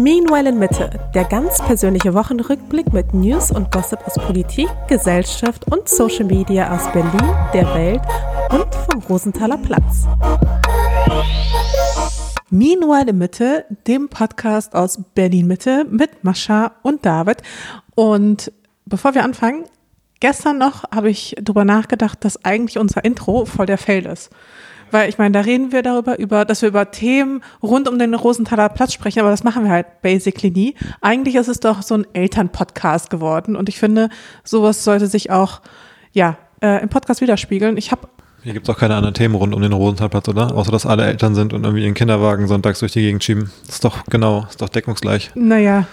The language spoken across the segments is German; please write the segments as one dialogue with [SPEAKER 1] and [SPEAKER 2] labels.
[SPEAKER 1] Meanwhile in Mitte, der ganz persönliche Wochenrückblick mit News und Gossip aus Politik, Gesellschaft und Social Media aus Berlin, der Welt und vom Rosenthaler Platz. Meanwhile in Mitte, dem Podcast aus Berlin Mitte mit Mascha und David. Und bevor wir anfangen, gestern noch habe ich darüber nachgedacht, dass eigentlich unser Intro voll der Fail ist. Weil ich meine, da reden wir darüber, über, dass wir über Themen rund um den Rosenthaler Platz sprechen, aber das machen wir halt basically nie. Eigentlich ist es doch so ein Elternpodcast geworden und ich finde, sowas sollte sich auch, ja, äh, im Podcast widerspiegeln. Ich habe
[SPEAKER 2] hier gibt es auch keine anderen Themen rund um den Rosenthalplatz, oder? Außer, dass alle Eltern sind und irgendwie ihren Kinderwagen sonntags durch die Gegend schieben. Das ist doch genau, ist doch deckungsgleich.
[SPEAKER 1] Naja,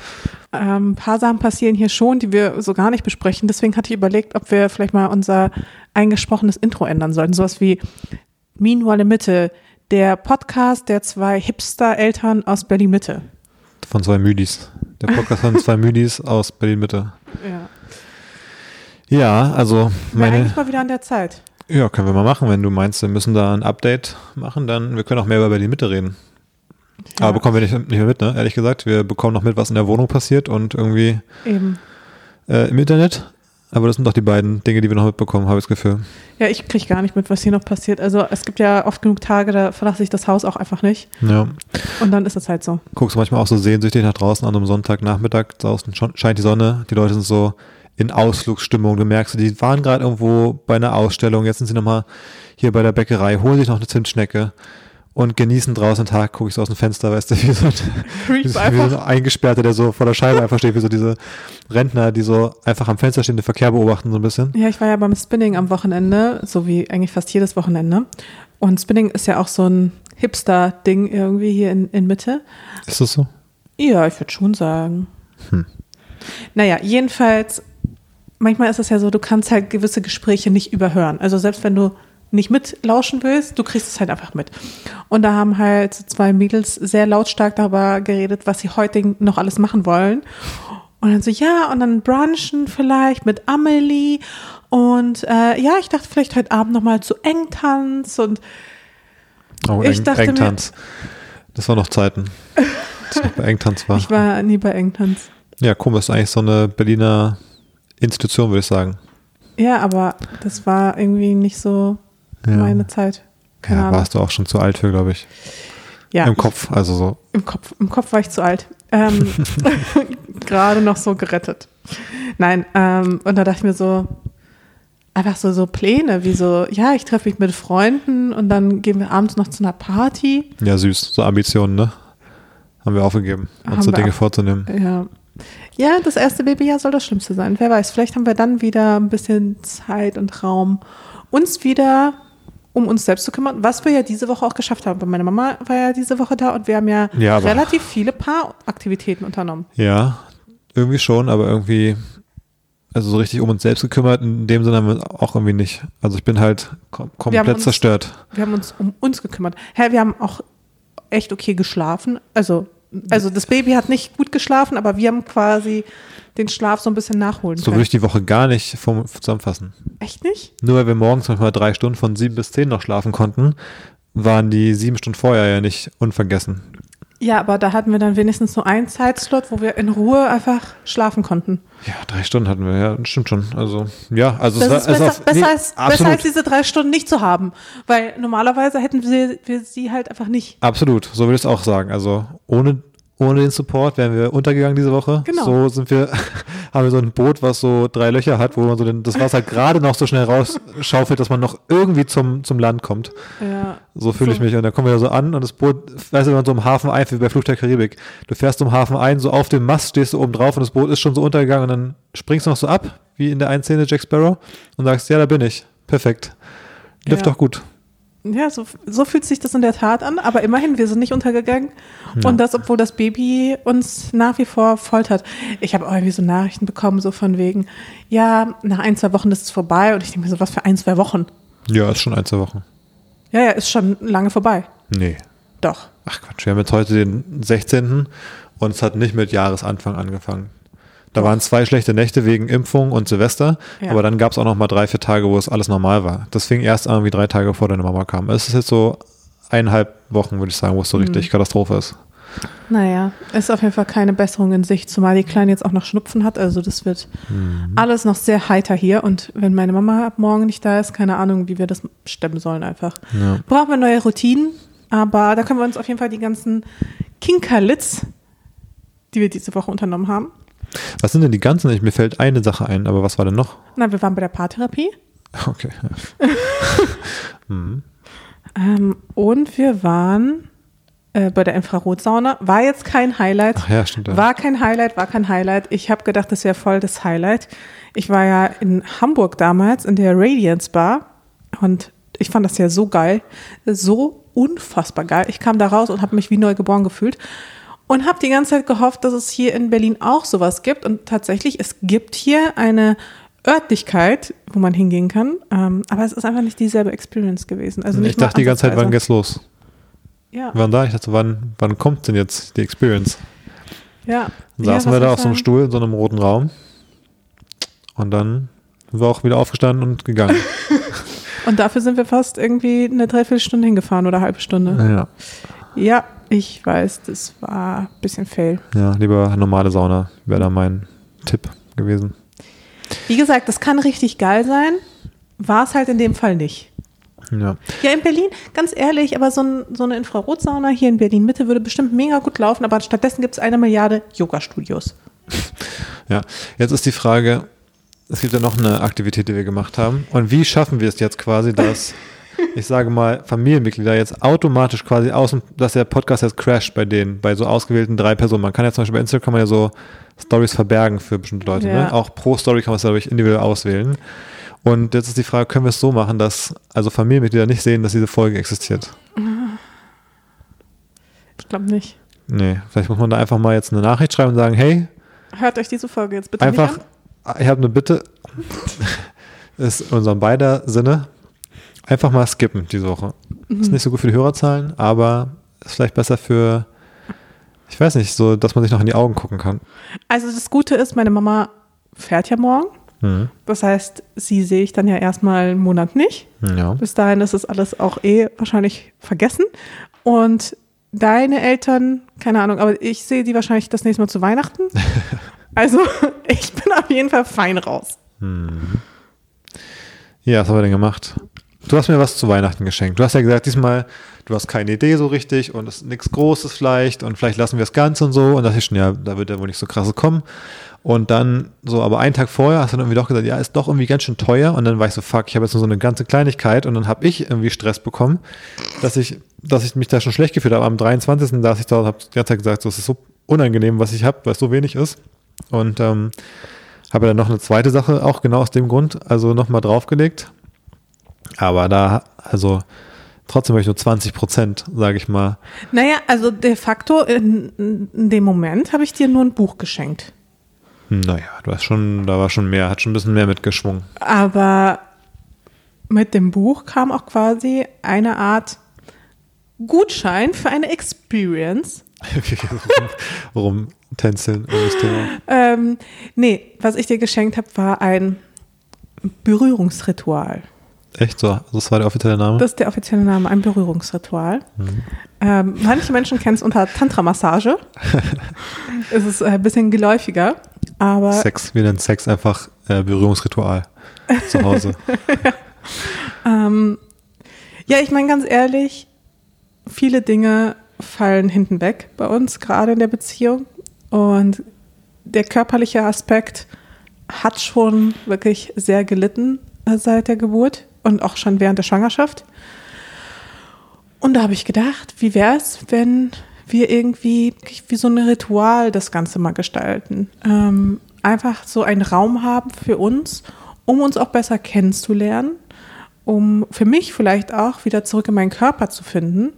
[SPEAKER 1] ähm, ein paar Sachen passieren hier schon, die wir so gar nicht besprechen. Deswegen hatte ich überlegt, ob wir vielleicht mal unser eingesprochenes Intro ändern sollten. Sowas wie Meanwhile Mitte, der Podcast der zwei Hipster-Eltern aus Berlin-Mitte.
[SPEAKER 2] Von zwei Müdis. Der Podcast von zwei Müdis aus Berlin-Mitte.
[SPEAKER 1] Ja.
[SPEAKER 2] Ja, also
[SPEAKER 1] Wäre
[SPEAKER 2] meine.
[SPEAKER 1] eigentlich mal wieder an der Zeit.
[SPEAKER 2] Ja, können wir mal machen. Wenn du meinst, wir müssen da ein Update machen, dann wir können auch mehr über Berlin-Mitte reden.
[SPEAKER 1] Ja.
[SPEAKER 2] Aber bekommen wir nicht, nicht mehr mit, ne? Ehrlich gesagt. Wir bekommen noch mit, was in der Wohnung passiert und irgendwie
[SPEAKER 1] Eben.
[SPEAKER 2] äh, im Internet. Aber das sind doch die beiden Dinge, die wir noch mitbekommen, habe ich das Gefühl.
[SPEAKER 1] Ja, ich kriege gar nicht mit, was hier noch passiert. Also es gibt ja oft genug Tage, da verlasse ich das Haus auch einfach nicht.
[SPEAKER 2] Ja.
[SPEAKER 1] Und dann ist es halt so.
[SPEAKER 2] Guckst du manchmal auch so sehnsüchtig nach draußen an einem Sonntagnachmittag, draußen scheint die Sonne, die Leute sind so in Ausflugsstimmung. Du merkst, die waren gerade irgendwo bei einer Ausstellung, jetzt sind sie nochmal hier bei der Bäckerei, holen sich noch eine Zimtschnecke und genießen draußen den Tag, gucke ich so aus dem Fenster, weißt du, wie so ein, wie so, wie so ein Eingesperrter, der so vor der Scheibe einfach steht, wie so diese Rentner, die so einfach am Fenster stehen, den Verkehr beobachten so ein bisschen.
[SPEAKER 1] Ja, ich war ja beim Spinning am Wochenende, so wie eigentlich fast jedes Wochenende. Und Spinning ist ja auch so ein Hipster-Ding irgendwie hier in, in Mitte.
[SPEAKER 2] Ist das so?
[SPEAKER 1] Ja, ich würde schon sagen.
[SPEAKER 2] Hm.
[SPEAKER 1] Naja, jedenfalls, manchmal ist es ja so, du kannst halt gewisse Gespräche nicht überhören. Also selbst wenn du nicht mitlauschen willst, du kriegst es halt einfach mit. Und da haben halt zwei Mädels sehr lautstark darüber geredet, was sie heute noch alles machen wollen. Und dann so, ja, und dann brunchen vielleicht mit Amelie. Und äh, ja, ich dachte vielleicht heute Abend nochmal zu Engtanz. Und
[SPEAKER 2] Oh,
[SPEAKER 1] Ich
[SPEAKER 2] Eng,
[SPEAKER 1] dachte mir-
[SPEAKER 2] Engtanz. Das war noch Zeiten. Das noch bei Engtanz war.
[SPEAKER 1] ich war nie bei Engtanz.
[SPEAKER 2] Ja, komisch, ist eigentlich so eine Berliner Institution, würde ich sagen.
[SPEAKER 1] Ja, aber das war irgendwie nicht so
[SPEAKER 2] Ja.
[SPEAKER 1] meine Zeit. Keine
[SPEAKER 2] ja,
[SPEAKER 1] Ahnung.
[SPEAKER 2] warst du auch schon zu alt für, glaube ich.
[SPEAKER 1] Ja,
[SPEAKER 2] Im Kopf, also so.
[SPEAKER 1] Im Kopf, im Kopf war ich zu alt. Ähm, Gerade noch so gerettet. Nein, ähm, und da dachte ich mir so, einfach so, so Pläne, wie so, ja, ich treffe mich mit Freunden und dann gehen wir abends noch zu einer Party.
[SPEAKER 2] Ja, süß. So Ambitionen, ne? Haben wir aufgegeben, uns so Dinge vorzunehmen.
[SPEAKER 1] Ja. Ja, das erste Babyjahr soll das Schlimmste sein. Wer weiß, vielleicht haben wir dann wieder ein bisschen Zeit und Raum, uns wieder um uns selbst zu kümmern, was wir ja diese Woche auch geschafft haben. Weil meine Mama war ja diese Woche da und wir haben ja,
[SPEAKER 2] Ja,
[SPEAKER 1] relativ viele Paaraktivitäten unternommen.
[SPEAKER 2] Ja, irgendwie schon, aber irgendwie, also so richtig um uns selbst gekümmert, in dem Sinne haben wir auch irgendwie nicht. Also ich bin halt kom
[SPEAKER 1] Wir
[SPEAKER 2] komplett
[SPEAKER 1] haben uns-
[SPEAKER 2] zerstört.
[SPEAKER 1] Wir haben uns um uns gekümmert. Hä, wir haben auch echt okay geschlafen. Also, also das Baby hat nicht gut geschlafen, aber wir haben quasi den Schlaf so ein bisschen nachholen
[SPEAKER 2] So
[SPEAKER 1] können.
[SPEAKER 2] würde ich die Woche gar nicht zusammenfassen.
[SPEAKER 1] Echt nicht?
[SPEAKER 2] Nur weil wir morgens manchmal drei Stunden von sieben bis zehn noch schlafen konnten, waren die sieben Stunden vorher ja nicht unvergessen.
[SPEAKER 1] Ja, aber da hatten wir dann wenigstens so einen Zeitslot, wo wir in Ruhe einfach schlafen konnten.
[SPEAKER 2] Ja, drei Stunden hatten wir, ja, stimmt schon. Also, ja, also
[SPEAKER 1] Das
[SPEAKER 2] es war,
[SPEAKER 1] ist
[SPEAKER 2] es
[SPEAKER 1] besser,
[SPEAKER 2] auf-
[SPEAKER 1] besser,
[SPEAKER 2] nee,
[SPEAKER 1] als, besser als diese drei Stunden nicht zu haben. Weil normalerweise hätten wir, wir sie halt einfach nicht.
[SPEAKER 2] absolut, so würde ich es auch sagen. Also ohne, ohne den Support wären wir untergegangen diese Woche.
[SPEAKER 1] Genau.
[SPEAKER 2] So sind wir, haben wir so ein Boot, was so drei Löcher hat, wo man so den, das Wasser gerade noch so schnell rausschaufelt, dass man noch irgendwie zum, zum Land kommt.
[SPEAKER 1] Ja.
[SPEAKER 2] So fühle ich
[SPEAKER 1] So.
[SPEAKER 2] mich. Und dann kommen wir da so an und das Boot, weißt du, wenn man so im Hafen ein, wie bei Fluch der Karibik. Du fährst im Hafen ein, so auf dem Mast stehst du oben drauf und das Boot ist schon so untergegangen und dann springst du noch so ab, wie in der einen Szene Jack Sparrow und sagst, ja, da bin ich. Perfekt. Lift
[SPEAKER 1] Ja.
[SPEAKER 2] doch gut.
[SPEAKER 1] Ja, so, so fühlt sich das in der Tat an, aber immerhin, wir sind nicht untergegangen. Und das, obwohl das Baby uns nach wie vor foltert. Ich habe auch irgendwie so Nachrichten bekommen, so von wegen, ja, nach ein, zwei Wochen ist es vorbei. Und ich denke mir so, was für ein, zwei Wochen?
[SPEAKER 2] Ja, ist schon ein, zwei Wochen.
[SPEAKER 1] Ja, ja, ist schon lange vorbei.
[SPEAKER 2] Nee.
[SPEAKER 1] Doch.
[SPEAKER 2] Ach Quatsch, wir haben jetzt heute den 16. und es hat nicht mit Jahresanfang angefangen. Da waren zwei schlechte Nächte wegen Impfung und Silvester,
[SPEAKER 1] Ja.
[SPEAKER 2] aber dann gab es auch noch mal drei, vier Tage, wo es alles normal war. Das fing erst an, wie drei Tage vor deine Mama kam. Es ist jetzt so eineinhalb Wochen, würde ich sagen, wo es so richtig Katastrophe ist.
[SPEAKER 1] Naja, ist auf jeden Fall keine Besserung in Sicht, zumal die Kleine jetzt auch noch Schnupfen hat. Also das wird
[SPEAKER 2] Mhm.
[SPEAKER 1] alles noch sehr heiter hier. Und wenn meine Mama ab morgen nicht da ist, keine Ahnung, wie wir das stemmen sollen einfach.
[SPEAKER 2] Ja.
[SPEAKER 1] Brauchen wir neue Routinen, aber da können wir uns auf jeden Fall die ganzen Kinkerlitz, die wir diese Woche unternommen haben.
[SPEAKER 2] Was sind denn die ganzen? Ich, mir fällt eine Sache ein, aber was war denn noch?
[SPEAKER 1] Na, wir waren bei der Paartherapie
[SPEAKER 2] Okay.
[SPEAKER 1] ähm, und wir waren äh, bei der Infrarotsauna. War jetzt kein Highlight.
[SPEAKER 2] Ach ja, stimmt. Ja.
[SPEAKER 1] War kein Highlight, war kein Highlight. Ich habe gedacht, das wäre voll das Highlight. Ich war ja in Hamburg damals in der Radiance Bar und ich fand das ja so geil, so unfassbar geil. Ich kam da raus und habe mich wie neu geboren gefühlt und habe die ganze Zeit gehofft, dass es hier in Berlin auch sowas gibt. Und tatsächlich, es gibt hier eine Örtlichkeit, wo man hingehen kann, ähm, aber es ist einfach nicht dieselbe Experience gewesen. Also
[SPEAKER 2] ich dachte die ganze Zeit, wann geht's los?
[SPEAKER 1] Ja,
[SPEAKER 2] Wir waren da, ich dachte, wann, wann kommt denn jetzt die Experience?
[SPEAKER 1] ja.
[SPEAKER 2] Dann
[SPEAKER 1] Ja,
[SPEAKER 2] saßen
[SPEAKER 1] was
[SPEAKER 2] wir da auf so einem? Stuhl in so einem roten Raum. Und dann sind wir auch wieder aufgestanden und gegangen.
[SPEAKER 1] Und dafür sind wir fast irgendwie eine Dreiviertelstunde hingefahren oder eine halbe Stunde.
[SPEAKER 2] ja,
[SPEAKER 1] Ja, ich weiß, das war ein bisschen fail.
[SPEAKER 2] ja, lieber normale Sauna wäre da mein Tipp gewesen.
[SPEAKER 1] Wie gesagt, das kann richtig geil sein, war es halt in dem Fall nicht.
[SPEAKER 2] Ja.
[SPEAKER 1] Ja, in Berlin, ganz ehrlich, aber so, ein, so eine Infrarotsauna hier in Berlin-Mitte würde bestimmt mega gut laufen, aber stattdessen gibt es eine Milliarde Yoga-Studios.
[SPEAKER 2] ja, jetzt ist die Frage, es gibt ja noch eine Aktivität, die wir gemacht haben. Und wie schaffen wir es jetzt quasi, dass, ich sage mal, Familienmitglieder jetzt automatisch quasi außen, dass der Podcast jetzt crasht bei denen, bei so ausgewählten drei Personen. Man kann ja zum Beispiel bei Instagram ja so Stories verbergen für bestimmte Leute.
[SPEAKER 1] Ja.
[SPEAKER 2] Ne? Auch pro Story kann man es dadurch individuell auswählen. Und jetzt ist die Frage, können wir es so machen, dass also Familienmitglieder nicht sehen, dass diese Folge existiert?
[SPEAKER 1] Ich glaube nicht.
[SPEAKER 2] Nee, vielleicht muss man da einfach mal jetzt eine Nachricht schreiben und sagen, hey,
[SPEAKER 1] Hört euch diese Folge jetzt bitte
[SPEAKER 2] einfach,
[SPEAKER 1] nicht
[SPEAKER 2] ich habe eine Bitte, ist in unserem beider Sinne, einfach mal skippen diese Woche.
[SPEAKER 1] Mhm.
[SPEAKER 2] Ist nicht so gut für die Hörerzahlen, aber ist vielleicht besser für, ich weiß nicht, so, dass man sich noch in die Augen gucken kann.
[SPEAKER 1] an. Also das Gute ist, meine Mama fährt ja morgen.
[SPEAKER 2] Mhm.
[SPEAKER 1] Das heißt, sie sehe ich dann ja erstmal einen Monat nicht.
[SPEAKER 2] Ja.
[SPEAKER 1] Bis dahin ist es alles auch eh wahrscheinlich vergessen. Und deine Eltern, keine Ahnung, aber ich sehe die wahrscheinlich das nächste Mal zu Weihnachten. Also ich bin auf jeden Fall fein raus.
[SPEAKER 2] Ja, was haben wir denn gemacht? Du hast mir was zu Weihnachten geschenkt. Du hast ja gesagt, diesmal, du hast keine Idee so richtig und es ist nichts Großes vielleicht und vielleicht lassen wir es ganz und so. Und das ist schon, ja, da wird ja wohl nicht so krasses kommen. Und dann so, aber einen Tag vorher hast du dann irgendwie doch gesagt, ja, ist doch irgendwie ganz schön teuer. Und dann war ich so, fuck, ich habe jetzt nur so eine ganze Kleinigkeit und dann habe ich irgendwie Stress bekommen, dass ich, dass ich mich da schon schlecht gefühlt habe. Am 23. saß ich da und habe die ganze Zeit gesagt, so, es ist so unangenehm, was ich habe, weil es so wenig ist. Und ähm, habe dann noch eine zweite Sache, auch genau aus dem Grund, also nochmal draufgelegt. Aber da, also trotzdem habe ich nur 20 Prozent, sage ich mal.
[SPEAKER 1] Naja, also de facto in, in dem Moment habe ich dir nur ein Buch geschenkt.
[SPEAKER 2] Naja, du hast schon, da war schon mehr, hat schon ein bisschen mehr mitgeschwungen.
[SPEAKER 1] Aber mit dem Buch kam auch quasi eine Art Gutschein für eine Experience.
[SPEAKER 2] Rum tänzeln um das Thema.
[SPEAKER 1] Ähm, nee, was ich dir geschenkt habe, war ein Berührungsritual.
[SPEAKER 2] Echt so? Also das war der offizielle Name?
[SPEAKER 1] Das ist der offizielle Name, ein Berührungsritual. Ähm, manche Menschen kennen es unter Tantra-Massage. es ist ein bisschen geläufiger, aber
[SPEAKER 2] Sex, wir nennen Sex einfach äh, Berührungsritual zu Hause.
[SPEAKER 1] ähm, ja, ich meine ganz ehrlich, viele Dinge fallen hinten weg bei uns, gerade in der Beziehung. Und der körperliche Aspekt hat schon wirklich sehr gelitten äh, seit der Geburt und auch schon während der Schwangerschaft. Und da habe ich gedacht, wie wäre es, wenn wir irgendwie wie so ein Ritual das Ganze mal gestalten? Ähm, einfach so einen Raum haben für uns, um uns auch besser kennenzulernen, um für mich vielleicht auch wieder zurück in meinen Körper zu finden,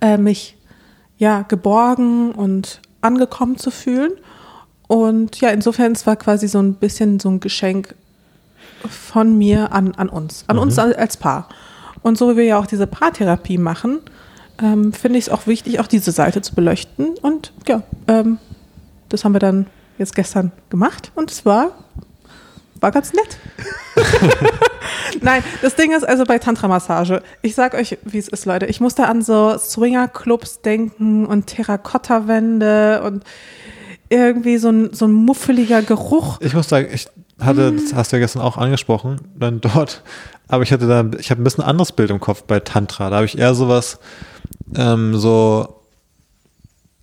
[SPEAKER 1] äh, mich ja geborgen und angekommen zu fühlen. Und ja, insofern es war quasi so ein bisschen so ein Geschenk von mir an, an uns, an uns als als Paar. Und so wie wir ja auch diese Paartherapie machen, ähm, finde ich es auch wichtig, auch diese Seite zu beleuchten. Und ja, ähm, das haben wir dann jetzt gestern gemacht und es war, war ganz nett. Nein, das Ding ist also bei Tantra-Massage. Ich sag euch, wie es ist, Leute. Ich musste an so Swinger-Clubs denken und Terrakotta-Wände und irgendwie so ein, so ein muffeliger Geruch.
[SPEAKER 2] Ich muss sagen, ich hatte, das hast du ja gestern auch angesprochen, dann dort, aber ich hatte da, ich habe ein bisschen anderes Bild im Kopf bei Tantra. Da habe ich eher sowas, ähm, so,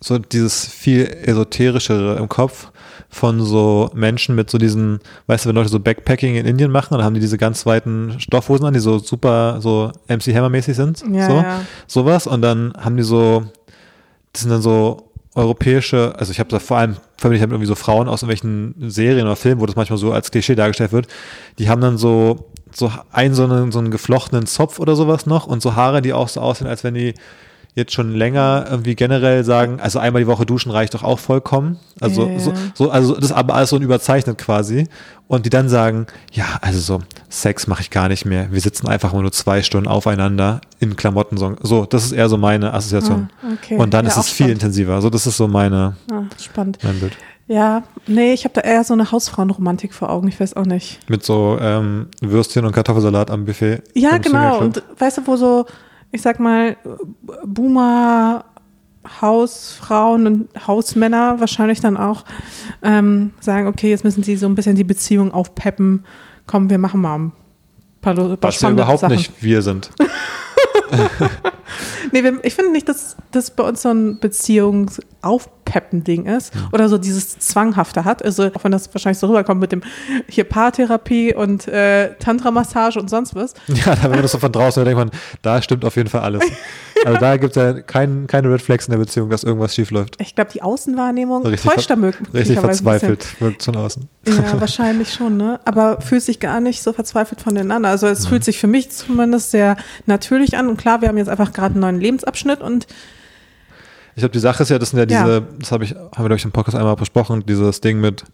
[SPEAKER 2] so dieses viel esoterischere im Kopf von so Menschen mit so diesen, weißt du, wenn Leute so Backpacking in Indien machen, dann haben die diese ganz weiten Stoffhosen an, die so super, so MC Hammer mäßig sind,
[SPEAKER 1] Ja,
[SPEAKER 2] so,
[SPEAKER 1] ja.
[SPEAKER 2] sowas und dann haben die so, das sind dann so europäische, also ich habe da vor allem verbinde ich damit irgendwie so Frauen aus irgendwelchen Serien oder Filmen, wo das manchmal so als Klischee dargestellt wird, die haben dann so so einen so einen, so einen geflochtenen Zopf oder sowas noch und so Haare, die auch so aussehen, als wenn die jetzt schon länger irgendwie generell sagen, also einmal die Woche duschen reicht doch auch vollkommen. Also
[SPEAKER 1] Ja,
[SPEAKER 2] so, so also das ist aber alles so ein überzeichnet quasi und die dann sagen, ja, also so Sex mache ich gar nicht mehr. Wir sitzen einfach nur zwei Stunden aufeinander in Klamotten so, das ist eher so meine Assoziation.
[SPEAKER 1] Ah, okay.
[SPEAKER 2] Und dann
[SPEAKER 1] Ja,
[SPEAKER 2] ist es viel
[SPEAKER 1] spannend.
[SPEAKER 2] intensiver. So das ist so meine
[SPEAKER 1] Ah, spannend.
[SPEAKER 2] mein Bild.
[SPEAKER 1] Ja, nee, ich habe da eher so eine Hausfrauenromantik vor Augen. Ich weiß auch nicht.
[SPEAKER 2] Mit so ähm, Würstchen und Kartoffelsalat am Buffet.
[SPEAKER 1] Ja, genau. Und weißt du, wo so, ich sag mal, Boomer, Hausfrauen und Hausmänner wahrscheinlich dann auch ähm, sagen, okay, jetzt müssen sie so ein bisschen die Beziehung aufpeppen. Komm, wir machen mal ein paar, paar
[SPEAKER 2] Was wir überhaupt
[SPEAKER 1] Sachen.
[SPEAKER 2] nicht wir sind.
[SPEAKER 1] Nee, ich finde nicht, dass das bei uns so ein Beziehungsaufpeppen-Ding ist oder so dieses Zwanghafte hat. Also, auch wenn das wahrscheinlich so rüberkommt mit dem hier Paartherapie und äh, Tantra-Massage und sonst was.
[SPEAKER 2] Ja, da wenn man das so von draußen denkt man, da stimmt auf jeden Fall alles. Also da gibt es ja kein, keine Red Flags in der Beziehung, dass irgendwas schief läuft.
[SPEAKER 1] Ich glaube, die Außenwahrnehmung
[SPEAKER 2] Richtig
[SPEAKER 1] täuscht da möglicherweise
[SPEAKER 2] Richtig verzweifelt wirkt von außen.
[SPEAKER 1] Ja, wahrscheinlich schon, ne? Aber fühlt sich gar nicht so verzweifelt voneinander. Also es fühlt sich für mich zumindest sehr natürlich an. Und klar, wir haben jetzt einfach gerade einen neuen Lebensabschnitt und
[SPEAKER 2] Ich glaube, die Sache ist ja, das sind ja
[SPEAKER 1] Ja.
[SPEAKER 2] diese, das habe ich, haben wir, glaube ich, im Podcast einmal besprochen, dieses Ding mit,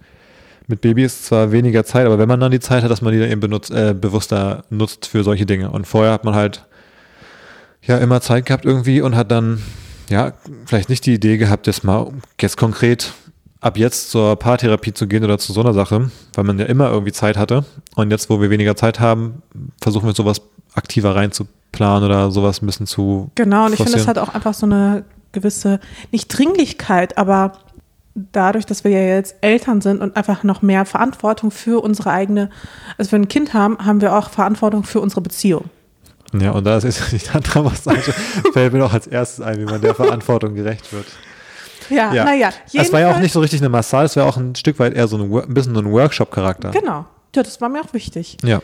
[SPEAKER 2] mit Babys, zwar weniger Zeit, aber wenn man dann die Zeit hat, dass man die dann eben benutzt, äh, bewusster nutzt für solche Dinge. Und vorher hat man halt ja immer Zeit gehabt irgendwie und hat dann ja vielleicht nicht die Idee gehabt, jetzt mal jetzt konkret ab jetzt zur Paartherapie zu gehen oder zu so einer Sache, weil man ja immer irgendwie Zeit hatte. Und jetzt, wo wir weniger Zeit haben, versuchen wir sowas aktiver reinzuplanen oder sowas ein bisschen zu
[SPEAKER 1] genau, und ich finde, es hat auch einfach so eine gewisse, nicht Dringlichkeit, aber dadurch, dass wir ja jetzt Eltern sind und einfach noch mehr Verantwortung für unsere eigene, also wenn wir ein Kind haben, haben wir auch Verantwortung für unsere Beziehung.
[SPEAKER 2] Ja, und da ist jetzt die Tantra-Massage, fällt mir auch als erstes ein, wie man der Verantwortung gerecht wird.
[SPEAKER 1] Ja,
[SPEAKER 2] Ja.
[SPEAKER 1] naja.
[SPEAKER 2] Es war ja auch nicht so richtig eine Massage, es war auch ein Stück weit eher so ein, ein bisschen so ein Workshop-Charakter.
[SPEAKER 1] Genau. Ja, das war mir auch wichtig.
[SPEAKER 2] Ja.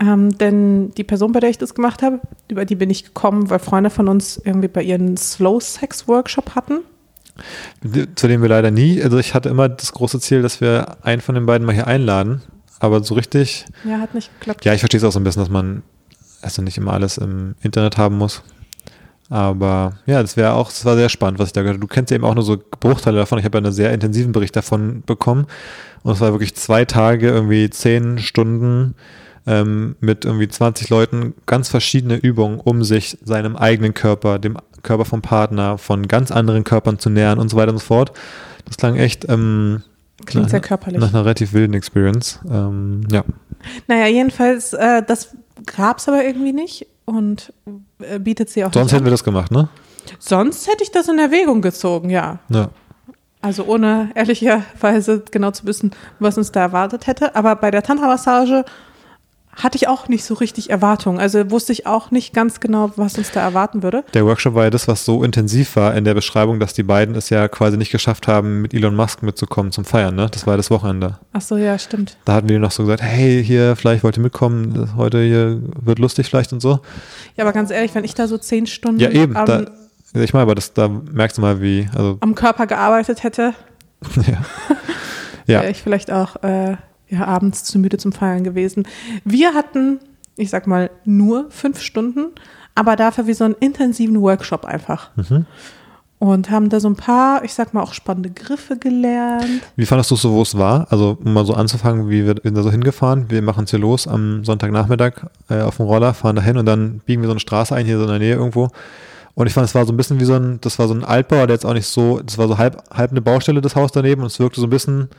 [SPEAKER 1] Ähm, denn die Person, bei der ich das gemacht habe, über die bin ich gekommen, weil Freunde von uns irgendwie bei ihren Slow-Sex-Workshop hatten.
[SPEAKER 2] Zu dem wir leider nie, also ich hatte immer das große Ziel, dass wir einen von den beiden mal hier einladen, aber so richtig,
[SPEAKER 1] Ja, hat nicht geklappt.
[SPEAKER 2] ja, ich verstehe es auch so ein bisschen, dass man also nicht immer alles im Internet haben muss. Aber ja, das wäre auch, das war sehr spannend, was ich da gehört habe. Du kennst ja eben auch nur so Bruchteile davon. Ich habe ja einen sehr intensiven Bericht davon bekommen. Und es war wirklich zwei Tage, irgendwie zehn Stunden ähm, mit irgendwie 20 Leuten, ganz verschiedene Übungen, um sich seinem eigenen Körper, dem Körper vom Partner, von ganz anderen Körpern zu nähern und so weiter und so fort. Das klang echt ähm,
[SPEAKER 1] Klingt
[SPEAKER 2] nach,
[SPEAKER 1] sehr körperlich.
[SPEAKER 2] nach einer relativ wilden Experience. Ähm, ja.
[SPEAKER 1] Naja, jedenfalls, äh, das gab es aber irgendwie nicht und äh, bietet sie auch
[SPEAKER 2] Sonst hätten
[SPEAKER 1] an.
[SPEAKER 2] wir das gemacht, ne?
[SPEAKER 1] Sonst hätte ich das in Erwägung gezogen, ja.
[SPEAKER 2] Ja.
[SPEAKER 1] Also ohne ehrlicherweise genau zu wissen, was uns da erwartet hätte. Aber bei der Tantra-Massage hatte ich auch nicht so richtig Erwartungen. Also wusste ich auch nicht ganz genau, was uns da erwarten würde.
[SPEAKER 2] Der Workshop war ja das, was so intensiv war in der Beschreibung, dass die beiden es ja quasi nicht geschafft haben, mit Elon Musk mitzukommen zum Feiern, ne? Das war ja das Wochenende.
[SPEAKER 1] Ach so, ja, stimmt.
[SPEAKER 2] Da hatten wir noch so gesagt, hey, hier, vielleicht wollt ihr mitkommen, heute hier wird lustig vielleicht und so.
[SPEAKER 1] Ja, aber ganz ehrlich, wenn ich da so zehn Stunden
[SPEAKER 2] Ja, eben,
[SPEAKER 1] am,
[SPEAKER 2] da, ich meine, aber das, da merkst du mal, wie, also,
[SPEAKER 1] am Körper gearbeitet hätte,
[SPEAKER 2] ja. Ja,
[SPEAKER 1] wäre ich vielleicht auch äh, ja, abends zu müde zum Feiern gewesen. Wir hatten, ich sag mal, nur fünf Stunden, aber dafür wie so einen intensiven Workshop einfach.
[SPEAKER 2] Mhm.
[SPEAKER 1] Und haben da so ein paar, ich sag mal, auch spannende Griffe gelernt.
[SPEAKER 2] Wie fandest du es so, wo es war? Also, um mal so anzufangen, wie wir wir sind da so hingefahren. Wir machen es hier los am Sonntagnachmittag äh, auf dem Roller, fahren da hin und dann biegen wir so eine Straße ein, hier so in der Nähe irgendwo. Und ich fand, es war so ein bisschen wie so ein, das war so ein Altbau, der jetzt auch nicht so, das war so halb, halb eine Baustelle, das Haus daneben und es wirkte so ein bisschen,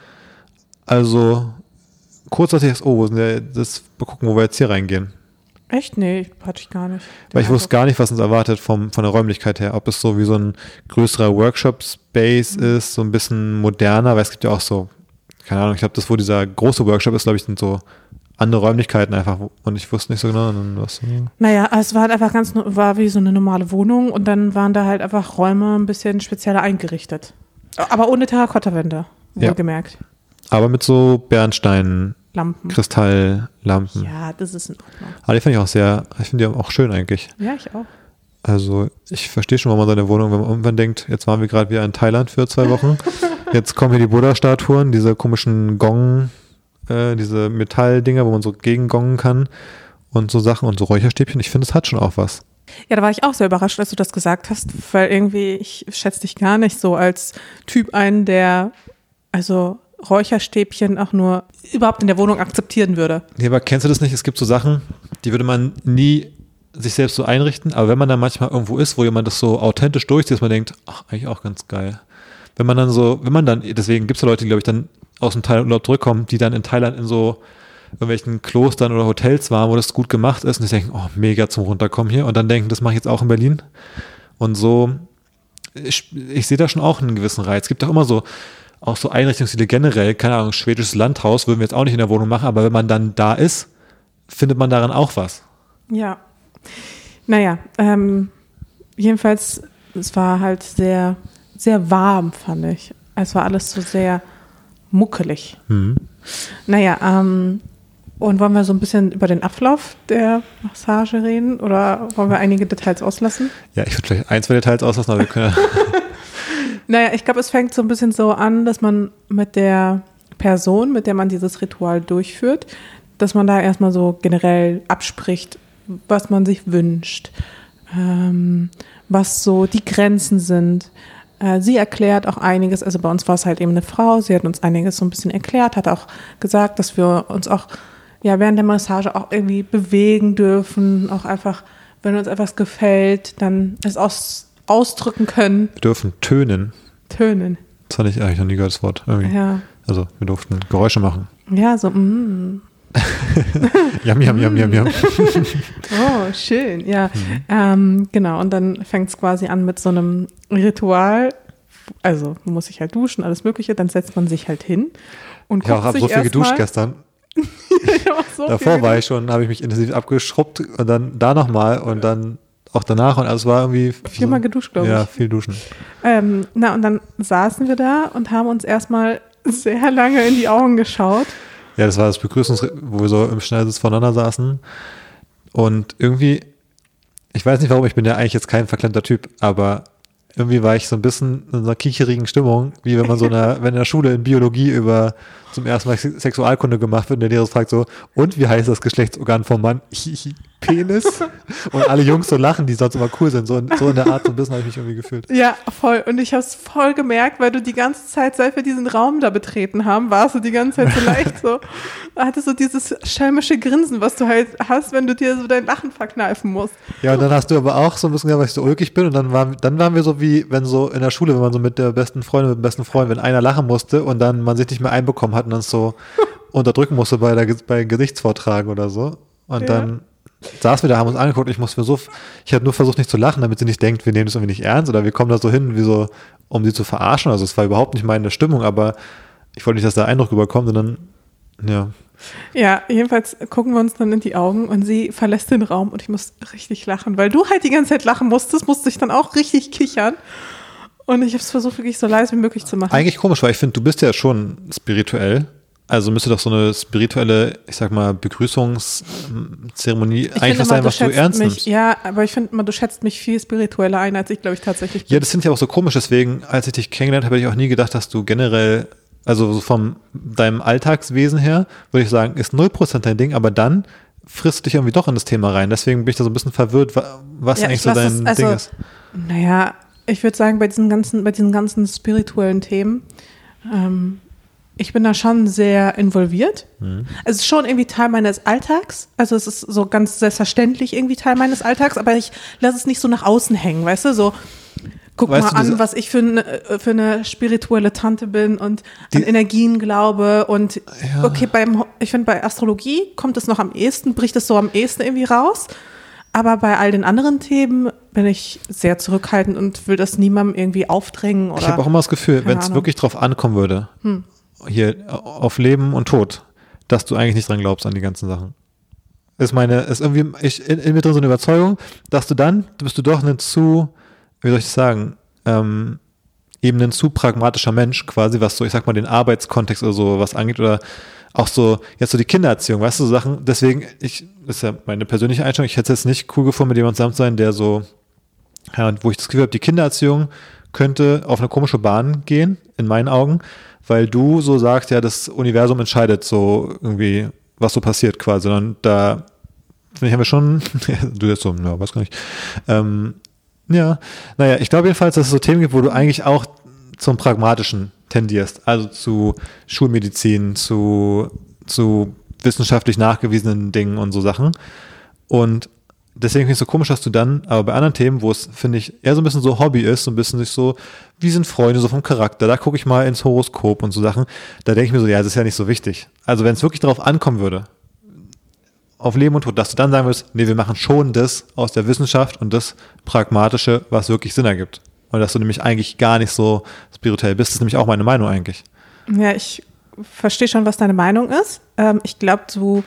[SPEAKER 2] also kurz dachte ich, oh, wo sind wir, das, mal gucken, wo wir jetzt hier reingehen.
[SPEAKER 1] Echt? Nee, hatte ich gar nicht.
[SPEAKER 2] Weil ich wusste gar nicht, was uns erwartet vom, von der Räumlichkeit her. Ob es so wie so ein größerer Workshop-Space
[SPEAKER 1] Mhm.
[SPEAKER 2] ist, so ein bisschen moderner, weil es gibt ja auch so, keine Ahnung, ich glaube, das, wo dieser große Workshop ist, glaube ich, sind so andere Räumlichkeiten einfach und ich wusste nicht so genau, was.
[SPEAKER 1] Naja, es war halt einfach ganz, war wie so eine normale Wohnung und dann waren da halt einfach Räume ein bisschen spezieller eingerichtet. Aber ohne Terrakottawände,
[SPEAKER 2] Ja.
[SPEAKER 1] wohlgemerkt.
[SPEAKER 2] Aber mit so Bernstein,
[SPEAKER 1] Lampen.
[SPEAKER 2] Kristalllampen.
[SPEAKER 1] Ja, das ist in Ordnung.
[SPEAKER 2] Aber die finde ich auch sehr, ich finde die auch schön eigentlich.
[SPEAKER 1] Ja, ich auch.
[SPEAKER 2] Also ich verstehe schon, warum man seine Wohnung, wenn man irgendwann denkt, jetzt waren wir gerade wieder in Thailand für zwei Wochen, jetzt kommen hier die Buddha-Statuen, diese komischen Gong, äh, diese Metalldinger, wo man so gegengongen kann und so Sachen und so Räucherstäbchen. Ich finde, es hat schon auch was.
[SPEAKER 1] Ja, da war ich auch sehr überrascht, als du das gesagt hast, weil irgendwie, ich schätze dich gar nicht so als Typ ein, der also Räucherstäbchen auch nur überhaupt in der Wohnung akzeptieren würde.
[SPEAKER 2] Nee, aber kennst du das nicht? Es gibt so Sachen, die würde man nie sich selbst so einrichten, aber wenn man dann manchmal irgendwo ist, wo jemand das so authentisch durchzieht, dass man denkt, ach, eigentlich auch ganz geil. Wenn man dann so, wenn man dann, deswegen gibt es ja Leute, die, glaube ich, dann aus dem Thailand-Urlaub zurückkommen, die dann in Thailand in so irgendwelchen Klostern oder Hotels waren, wo das gut gemacht ist und die denken, oh, mega zum Runterkommen hier und dann denken, das mache ich jetzt auch in Berlin. Und so, ich, ich sehe da schon auch einen gewissen Reiz. Es gibt auch immer so, auch so Einrichtungsstile generell, keine Ahnung, schwedisches Landhaus würden wir jetzt auch nicht in der Wohnung machen, aber wenn man dann da ist, findet man daran auch was.
[SPEAKER 1] Ja. Naja, ähm, jedenfalls, es war halt sehr, sehr warm, fand ich. Es war alles so sehr muckelig. Naja, ähm, und wollen wir so ein bisschen über den Ablauf der Massage reden oder wollen wir einige Details auslassen?
[SPEAKER 2] Ja, ich würde vielleicht ein, zwei Details auslassen, aber wir können ja,
[SPEAKER 1] Naja, ich glaube, es fängt so ein bisschen so an, dass man mit der Person, mit der man dieses Ritual durchführt, dass man da erstmal so generell abspricht, was man sich wünscht, ähm, was so die Grenzen sind. Äh, sie erklärt auch einiges, also bei uns war es halt eben eine Frau, sie hat uns einiges so ein bisschen erklärt, hat auch gesagt, dass wir uns auch ja, während der Massage auch irgendwie bewegen dürfen, auch einfach, wenn uns etwas gefällt, dann es aus, ausdrücken können.
[SPEAKER 2] wir dürfen tönen.
[SPEAKER 1] Tönen.
[SPEAKER 2] Das hatte ich eigentlich noch nie gehört, das Wort. Irgendwie.
[SPEAKER 1] Ja.
[SPEAKER 2] Also, wir durften Geräusche machen.
[SPEAKER 1] Ja, so, mm.
[SPEAKER 2] Yum, yum, yum, yum, yum.
[SPEAKER 1] Oh, schön. Ja, ähm, genau. Und dann fängt es quasi an mit so einem Ritual. Also, man muss sich halt duschen, alles Mögliche. Dann setzt man sich halt hin und
[SPEAKER 2] Ich
[SPEAKER 1] guckt
[SPEAKER 2] habe
[SPEAKER 1] sich
[SPEAKER 2] so viel geduscht
[SPEAKER 1] mal,
[SPEAKER 2] gestern.
[SPEAKER 1] Ich auch so
[SPEAKER 2] Davor war ich schon, habe ich mich intensiv abgeschrubbt und dann da nochmal und dann auch danach und alles war irgendwie.
[SPEAKER 1] Viermal geduscht, glaube
[SPEAKER 2] Ja,
[SPEAKER 1] ich.
[SPEAKER 2] viel duschen.
[SPEAKER 1] Ähm, na, und dann saßen wir da und haben uns erstmal sehr lange in die Augen geschaut.
[SPEAKER 2] Ja, das war das Begrüßungs, wo wir so im Schnellsitz voneinander saßen. Und irgendwie, ich weiß nicht warum, ich bin ja eigentlich jetzt kein verklemmter Typ, aber irgendwie war ich so ein bisschen in einer kicherigen Stimmung, wie wenn man so in der, wenn in der Schule in Biologie über zum ersten Mal Sex- Sexualkunde gemacht wird und der Lehrer fragt so, und wie heißt das Geschlechtsorgan vom Mann? Penis? Und alle Jungs so lachen, die sonst immer cool sind. So, in- so in der Art, so ein bisschen habe ich mich irgendwie gefühlt.
[SPEAKER 1] Ja, voll. Und ich habe es voll gemerkt, weil du die ganze Zeit, seit wir diesen Raum da betreten haben, warst du die ganze Zeit so leicht so, hattest so dieses schelmische Grinsen, was du halt hast, wenn du dir so dein Lachen verkneifen musst.
[SPEAKER 2] Ja, und dann hast du aber auch so ein bisschen gesagt, weil ich so ulkig bin und dann waren, dann waren wir so wie, wenn so in der Schule, wenn man so mit der besten Freundin, mit dem besten Freund, wenn einer lachen musste und dann man sich nicht mehr einbekommen hat und dann so unterdrücken musste bei der, bei Gesichtsvortragen oder so. Und
[SPEAKER 1] Ja.
[SPEAKER 2] dann saßen wir da, haben uns angeguckt ich musste mir so, ich habe nur versucht nicht zu lachen, damit sie nicht denkt, wir nehmen das irgendwie nicht ernst oder wir kommen da so hin, wie so, um sie zu verarschen. Also es war überhaupt nicht meine Stimmung, aber ich wollte nicht, dass der Eindruck überkommt und dann, ja.
[SPEAKER 1] Ja, jedenfalls gucken wir uns dann in die Augen und sie verlässt den Raum und ich muss richtig lachen, weil du halt die ganze Zeit lachen musstest, musste ich dann auch richtig kichern. Und ich habe es versucht, wirklich so leise wie möglich zu machen.
[SPEAKER 2] Eigentlich komisch, weil ich finde, du bist ja schon spirituell. Also müsste doch so eine spirituelle, ich sag mal, Begrüßungszeremonie
[SPEAKER 1] Ich
[SPEAKER 2] eigentlich
[SPEAKER 1] immer,
[SPEAKER 2] sein, was du ernst
[SPEAKER 1] mich,
[SPEAKER 2] nimmst.
[SPEAKER 1] Ja, aber ich finde immer, du schätzt mich viel spiritueller ein, als ich, glaube ich, tatsächlich bin.
[SPEAKER 2] Ja, das finde ich auch so komisch. Deswegen, als ich dich kennengelernt habe, hätte ich auch nie gedacht, dass du generell, also so vom deinem Alltagswesen her, würde ich sagen, ist 0% dein Ding, aber dann frisst du dich irgendwie doch in das Thema rein. Deswegen bin ich da so ein bisschen verwirrt, wa- was
[SPEAKER 1] Ja,
[SPEAKER 2] eigentlich
[SPEAKER 1] ich
[SPEAKER 2] so dein
[SPEAKER 1] es- also-
[SPEAKER 2] Ding ist.
[SPEAKER 1] Naja, ich würde sagen, bei diesen ganzen, bei diesen ganzen spirituellen Themen, ähm, ich bin da schon sehr involviert.
[SPEAKER 2] Mhm.
[SPEAKER 1] Es ist schon irgendwie Teil meines Alltags. Also es ist so ganz selbstverständlich irgendwie Teil meines Alltags, aber ich lasse es nicht so nach außen hängen, weißt du? So, guck
[SPEAKER 2] Weißt
[SPEAKER 1] mal an, was ich für eine, für eine spirituelle Tante bin und an Energien glaube und
[SPEAKER 2] Ja.
[SPEAKER 1] okay, beim, ich finde, bei Astrologie kommt es noch am ehesten, bricht es so am ehesten irgendwie raus. Aber bei all den anderen Themen bin ich sehr zurückhaltend und will das niemandem irgendwie aufdrängen. Oder,
[SPEAKER 2] ich habe auch immer das Gefühl, wenn es wirklich drauf ankommen würde,
[SPEAKER 1] Hm.
[SPEAKER 2] Hier auf Leben und Tod, dass du eigentlich nicht dran glaubst an die ganzen Sachen. Ist meine, ist irgendwie, ich, in, in mir drin so eine Überzeugung, dass du dann, bist du doch ein zu, wie soll ich das sagen, ähm, eben ein zu pragmatischer Mensch quasi, was so, ich sag mal, den Arbeitskontext oder so was angeht oder auch so, jetzt so die Kindererziehung, weißt du, so Sachen, deswegen, ich, das ist ja meine persönliche Einstellung, ich hätte es jetzt nicht cool gefunden, mit jemandem zusammen zu sein, der so, ja, wo ich das Gefühl habe, die Kindererziehung könnte auf eine komische Bahn gehen, in meinen Augen, weil du so sagst, ja, das Universum entscheidet so irgendwie, was so passiert quasi, sondern da, finde ich, haben wir schon, du jetzt so, ja, weiß gar nicht, ähm, ja, naja, ich glaube jedenfalls, dass es so Themen gibt, wo du eigentlich auch zum Pragmatischen tendierst, also zu Schulmedizin, zu, zu wissenschaftlich nachgewiesenen Dingen und so Sachen. Und deswegen finde ich es so komisch, dass du dann, aber bei anderen Themen, wo es, finde ich, eher so ein bisschen so Hobby ist, so ein bisschen sich so, wie sind Freunde so vom Charakter, da gucke ich mal ins Horoskop und so Sachen, da denke ich mir so, ja, das ist ja nicht so wichtig. Also wenn es wirklich darauf ankommen würde, auf Leben und Tod, dass du dann sagen würdest, nee, wir machen schon das aus der Wissenschaft und das Pragmatische, was wirklich Sinn ergibt. Und dass du nämlich eigentlich gar nicht so spirituell bist, das ist nämlich auch meine Meinung eigentlich.
[SPEAKER 1] Ja, ich verstehe schon, was deine Meinung ist. Ähm, ich glaube, du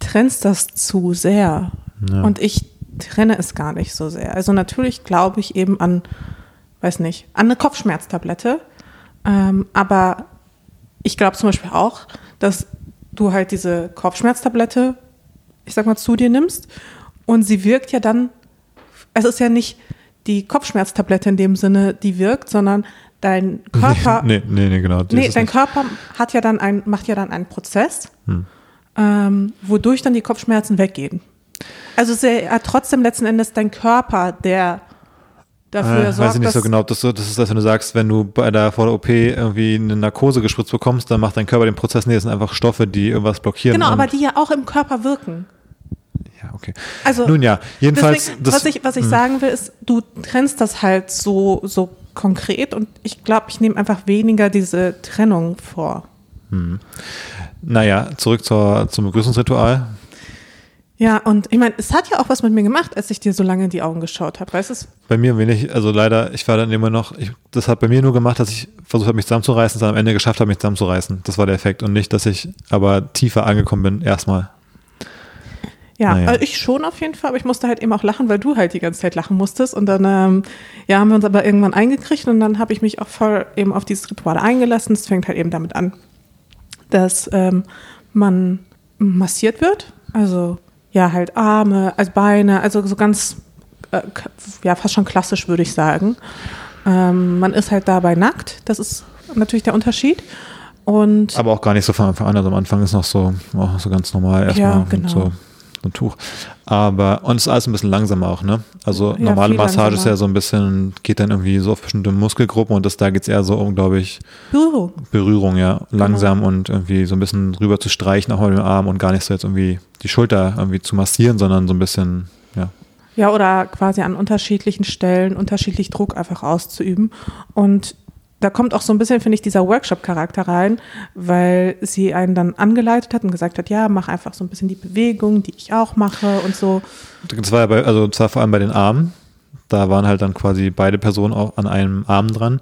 [SPEAKER 1] trennst das zu sehr.
[SPEAKER 2] Ja.
[SPEAKER 1] Und ich trenne es gar nicht so sehr. Also natürlich glaube ich eben an, weiß nicht, an eine Kopfschmerztablette. Ähm, aber ich glaube zum Beispiel auch, dass du halt diese Kopfschmerztablette, ich sag mal, zu dir nimmst und sie wirkt ja dann, es ist ja nicht die Kopfschmerztablette in dem Sinne, die wirkt, sondern dein Körper,
[SPEAKER 2] Nee, nee, nee, genau.
[SPEAKER 1] nee, dein
[SPEAKER 2] nicht-
[SPEAKER 1] Körper hat ja dann ein, macht ja dann einen Prozess,
[SPEAKER 2] Hm.
[SPEAKER 1] Ähm, wodurch dann die Kopfschmerzen weggehen. Also es ist ja trotzdem letzten Endes dein Körper, der dafür
[SPEAKER 2] äh,
[SPEAKER 1] sorgt,
[SPEAKER 2] weiß ich nicht so genau, das, das ist, als wenn du sagst, wenn du bei der vor der OP irgendwie eine Narkose gespritzt bekommst, dann macht dein Körper den Prozess, nee, das sind einfach Stoffe, die irgendwas blockieren.
[SPEAKER 1] Genau, aber die ja auch im Körper wirken.
[SPEAKER 2] Ja, okay.
[SPEAKER 1] Also
[SPEAKER 2] Nun ja, jedenfalls.
[SPEAKER 1] deswegen,
[SPEAKER 2] das,
[SPEAKER 1] was ich, was ich
[SPEAKER 2] hm.
[SPEAKER 1] sagen will, ist, du trennst das halt so, so konkret und ich glaube, ich nehme einfach weniger diese Trennung vor.
[SPEAKER 2] Naja, zurück zur, zum Begrüßungsritual.
[SPEAKER 1] Ja, und ich meine, es hat ja auch was mit mir gemacht, als ich dir so lange in die Augen geschaut habe. Weißt du,
[SPEAKER 2] Bei mir wenig, also leider, ich war dann immer noch, ich, das hat bei mir nur gemacht, dass ich versucht habe, mich zusammenzureißen, dann am Ende geschafft habe, mich zusammenzureißen. Das war der Effekt und nicht, dass ich aber tiefer angekommen bin, erstmal.
[SPEAKER 1] Ja,
[SPEAKER 2] Naja.
[SPEAKER 1] also ich schon auf jeden Fall, aber ich musste halt eben auch lachen, weil du halt die ganze Zeit lachen musstest. Und dann ähm, ja, haben wir uns aber irgendwann eingekriegt und dann habe ich mich auch voll eben auf dieses Ritual eingelassen. Es fängt halt eben damit an, dass ähm, man massiert wird. Also ja, halt Arme, also Beine, also so ganz, äh, ja, fast schon klassisch, würde ich sagen. Ähm, man ist halt dabei nackt, das ist natürlich der Unterschied. Und
[SPEAKER 2] Aber auch gar nicht so von Anfang an. Also am Anfang ist noch so, auch so ganz normal erstmal
[SPEAKER 1] Ja, genau.
[SPEAKER 2] so ein Tuch. Aber, und es ist alles ein bisschen langsamer auch, ne? Also
[SPEAKER 1] Ja,
[SPEAKER 2] normale Massage ist
[SPEAKER 1] langsamer.
[SPEAKER 2] ja so ein bisschen, geht dann irgendwie so auf bestimmte Muskelgruppen und das da geht es eher so um, glaube ich,
[SPEAKER 1] Büro.
[SPEAKER 2] Berührung, ja.
[SPEAKER 1] Genau.
[SPEAKER 2] Langsam und irgendwie so ein bisschen rüber zu streichen, auch mal mit dem Arm und gar nicht so jetzt irgendwie die Schulter irgendwie zu massieren, sondern so ein bisschen, ja.
[SPEAKER 1] Ja, oder quasi an unterschiedlichen Stellen unterschiedlich Druck einfach auszuüben. Und da kommt auch so ein bisschen, finde ich, dieser Workshop-Charakter rein, weil sie einen dann angeleitet hat und gesagt hat, ja, mach einfach so ein bisschen die Bewegung, die ich auch mache und so.
[SPEAKER 2] Das war ja bei, also zwar vor allem bei den Armen. Da waren halt dann quasi beide Personen auch an einem Arm dran.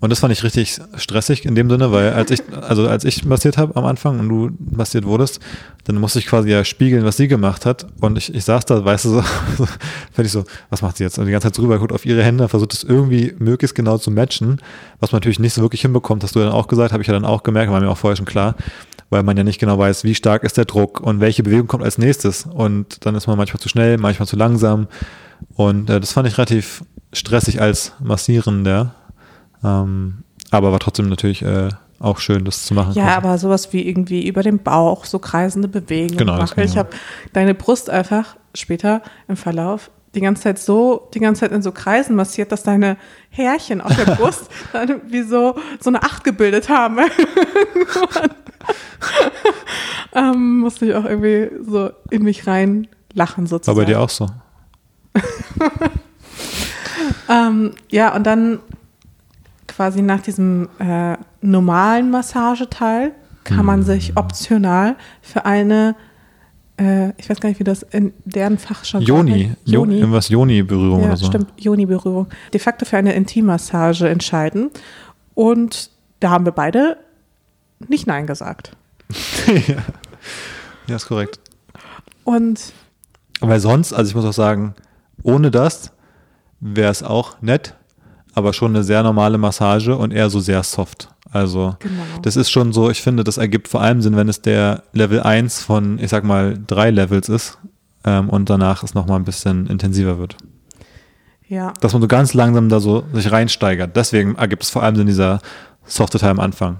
[SPEAKER 2] Und das fand ich richtig stressig in dem Sinne, weil als ich, also als ich massiert habe am Anfang und du massiert wurdest, dann musste ich quasi ja spiegeln, was sie gemacht hat. Und ich, ich saß da, weißt du, so, so fand ich so, was macht sie jetzt? Und die ganze Zeit drüber guckt auf ihre Hände, versucht es irgendwie möglichst genau zu matchen, was man natürlich nicht so wirklich hinbekommt, hast du dann auch gesagt, habe ich ja dann auch gemerkt, war mir auch vorher schon klar, weil man ja nicht genau weiß, wie stark ist der Druck und welche Bewegung kommt als nächstes. Und dann ist man manchmal zu schnell, manchmal zu langsam. Und äh, das fand ich relativ stressig als Massierender. Ähm, aber war trotzdem natürlich äh, auch schön, das zu machen.
[SPEAKER 1] Ja, aber sowas wie irgendwie über den Bauch, so kreisende Bewegungen
[SPEAKER 2] Genau, das
[SPEAKER 1] mache. Ich habe deine Brust einfach später im Verlauf die ganze Zeit so, die ganze Zeit in so Kreisen massiert, dass deine Härchen auf der Brust dann wie so, so eine Acht gebildet haben. ähm, musste ich auch irgendwie so in mich rein lachen
[SPEAKER 2] war
[SPEAKER 1] sozusagen.
[SPEAKER 2] bei dir auch so.
[SPEAKER 1] Ähm, ja, und dann quasi nach diesem äh, normalen Massageteil kann man sich optional für eine, äh, ich weiß gar nicht, wie das in deren Fachjargon
[SPEAKER 2] Joni.
[SPEAKER 1] heißt.
[SPEAKER 2] Jo irgendwas Joni-Berührung
[SPEAKER 1] Ja,
[SPEAKER 2] oder so.
[SPEAKER 1] stimmt, Joni-Berührung. De facto für eine Intimmassage entscheiden. Und da haben wir beide nicht Nein gesagt.
[SPEAKER 2] ja. ja, ist korrekt.
[SPEAKER 1] Und
[SPEAKER 2] Weil sonst, also ich muss auch sagen, ohne das wäre es auch nett, aber schon eine sehr normale Massage und eher so sehr soft. Also
[SPEAKER 1] Genau.
[SPEAKER 2] das ist schon so, ich finde, das ergibt vor allem Sinn, wenn es der Level 1 von, ich sag mal, drei Levels ist ähm, und danach es nochmal ein bisschen intensiver wird.
[SPEAKER 1] ja,
[SPEAKER 2] Dass man so ganz langsam da so sich reinsteigert. Deswegen ergibt es vor allem Sinn, dieser softe Teil am Anfang.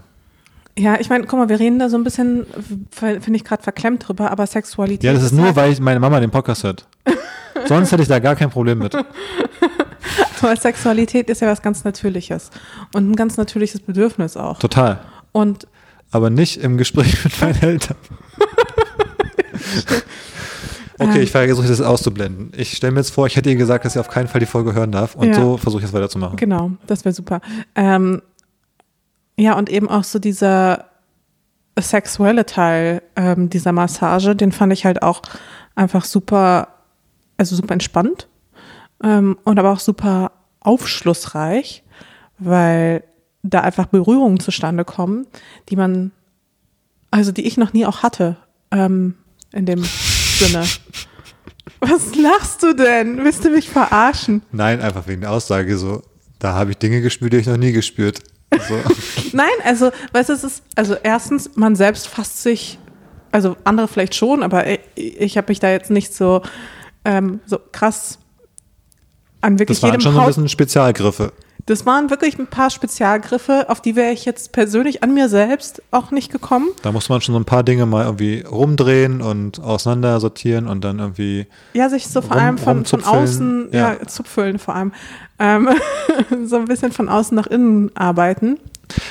[SPEAKER 1] Ja, ich meine, guck mal, wir reden da so ein bisschen, f- finde ich gerade verklemmt drüber, aber Sexualität.
[SPEAKER 2] Ja, das ist nur,
[SPEAKER 1] halt,
[SPEAKER 2] weil ich meine Mama den Podcast hört. Sonst hätte ich da gar kein Problem mit.
[SPEAKER 1] weil Sexualität ist ja was ganz Natürliches und ein ganz natürliches Bedürfnis auch.
[SPEAKER 2] Total.
[SPEAKER 1] Und
[SPEAKER 2] aber nicht im Gespräch mit meinen Eltern. okay, ich versuche das auszublenden. Ich stelle mir jetzt vor, ich hätte ihr gesagt, dass sie auf keinen Fall die Folge hören darf und
[SPEAKER 1] Ja.
[SPEAKER 2] so versuche ich es weiterzumachen.
[SPEAKER 1] Genau, das wäre super. Ähm, ja, und eben auch so dieser sexuelle Teil ähm, dieser Massage, den fand ich halt auch einfach super, also super entspannt ähm, und aber auch super aufschlussreich, weil da einfach Berührungen zustande kommen, die man, also die ich noch nie auch hatte, ähm, in dem Sinne. Was lachst du denn? Willst du mich verarschen?
[SPEAKER 2] Nein, einfach wegen der Aussage so, da habe ich Dinge gespürt, die ich noch nie gespürt. So.
[SPEAKER 1] Nein, also, weißt du, es ist, also erstens, man selbst fasst sich, also andere vielleicht schon, aber ich, ich habe mich da jetzt nicht so, ähm, so krass an wirklich
[SPEAKER 2] Das waren
[SPEAKER 1] jedem
[SPEAKER 2] schon so ein bisschen Spezialgriffe.
[SPEAKER 1] Das waren wirklich ein paar Spezialgriffe, auf die wäre ich jetzt persönlich an mir selbst auch nicht gekommen.
[SPEAKER 2] Da muss man schon so ein paar Dinge mal irgendwie rumdrehen und auseinander sortieren und dann irgendwie
[SPEAKER 1] Ja, sich so vor
[SPEAKER 2] Rum-
[SPEAKER 1] allem von, von außen, ja,
[SPEAKER 2] ja.
[SPEAKER 1] zupfeln vor allem, ähm, so ein bisschen von außen nach innen arbeiten.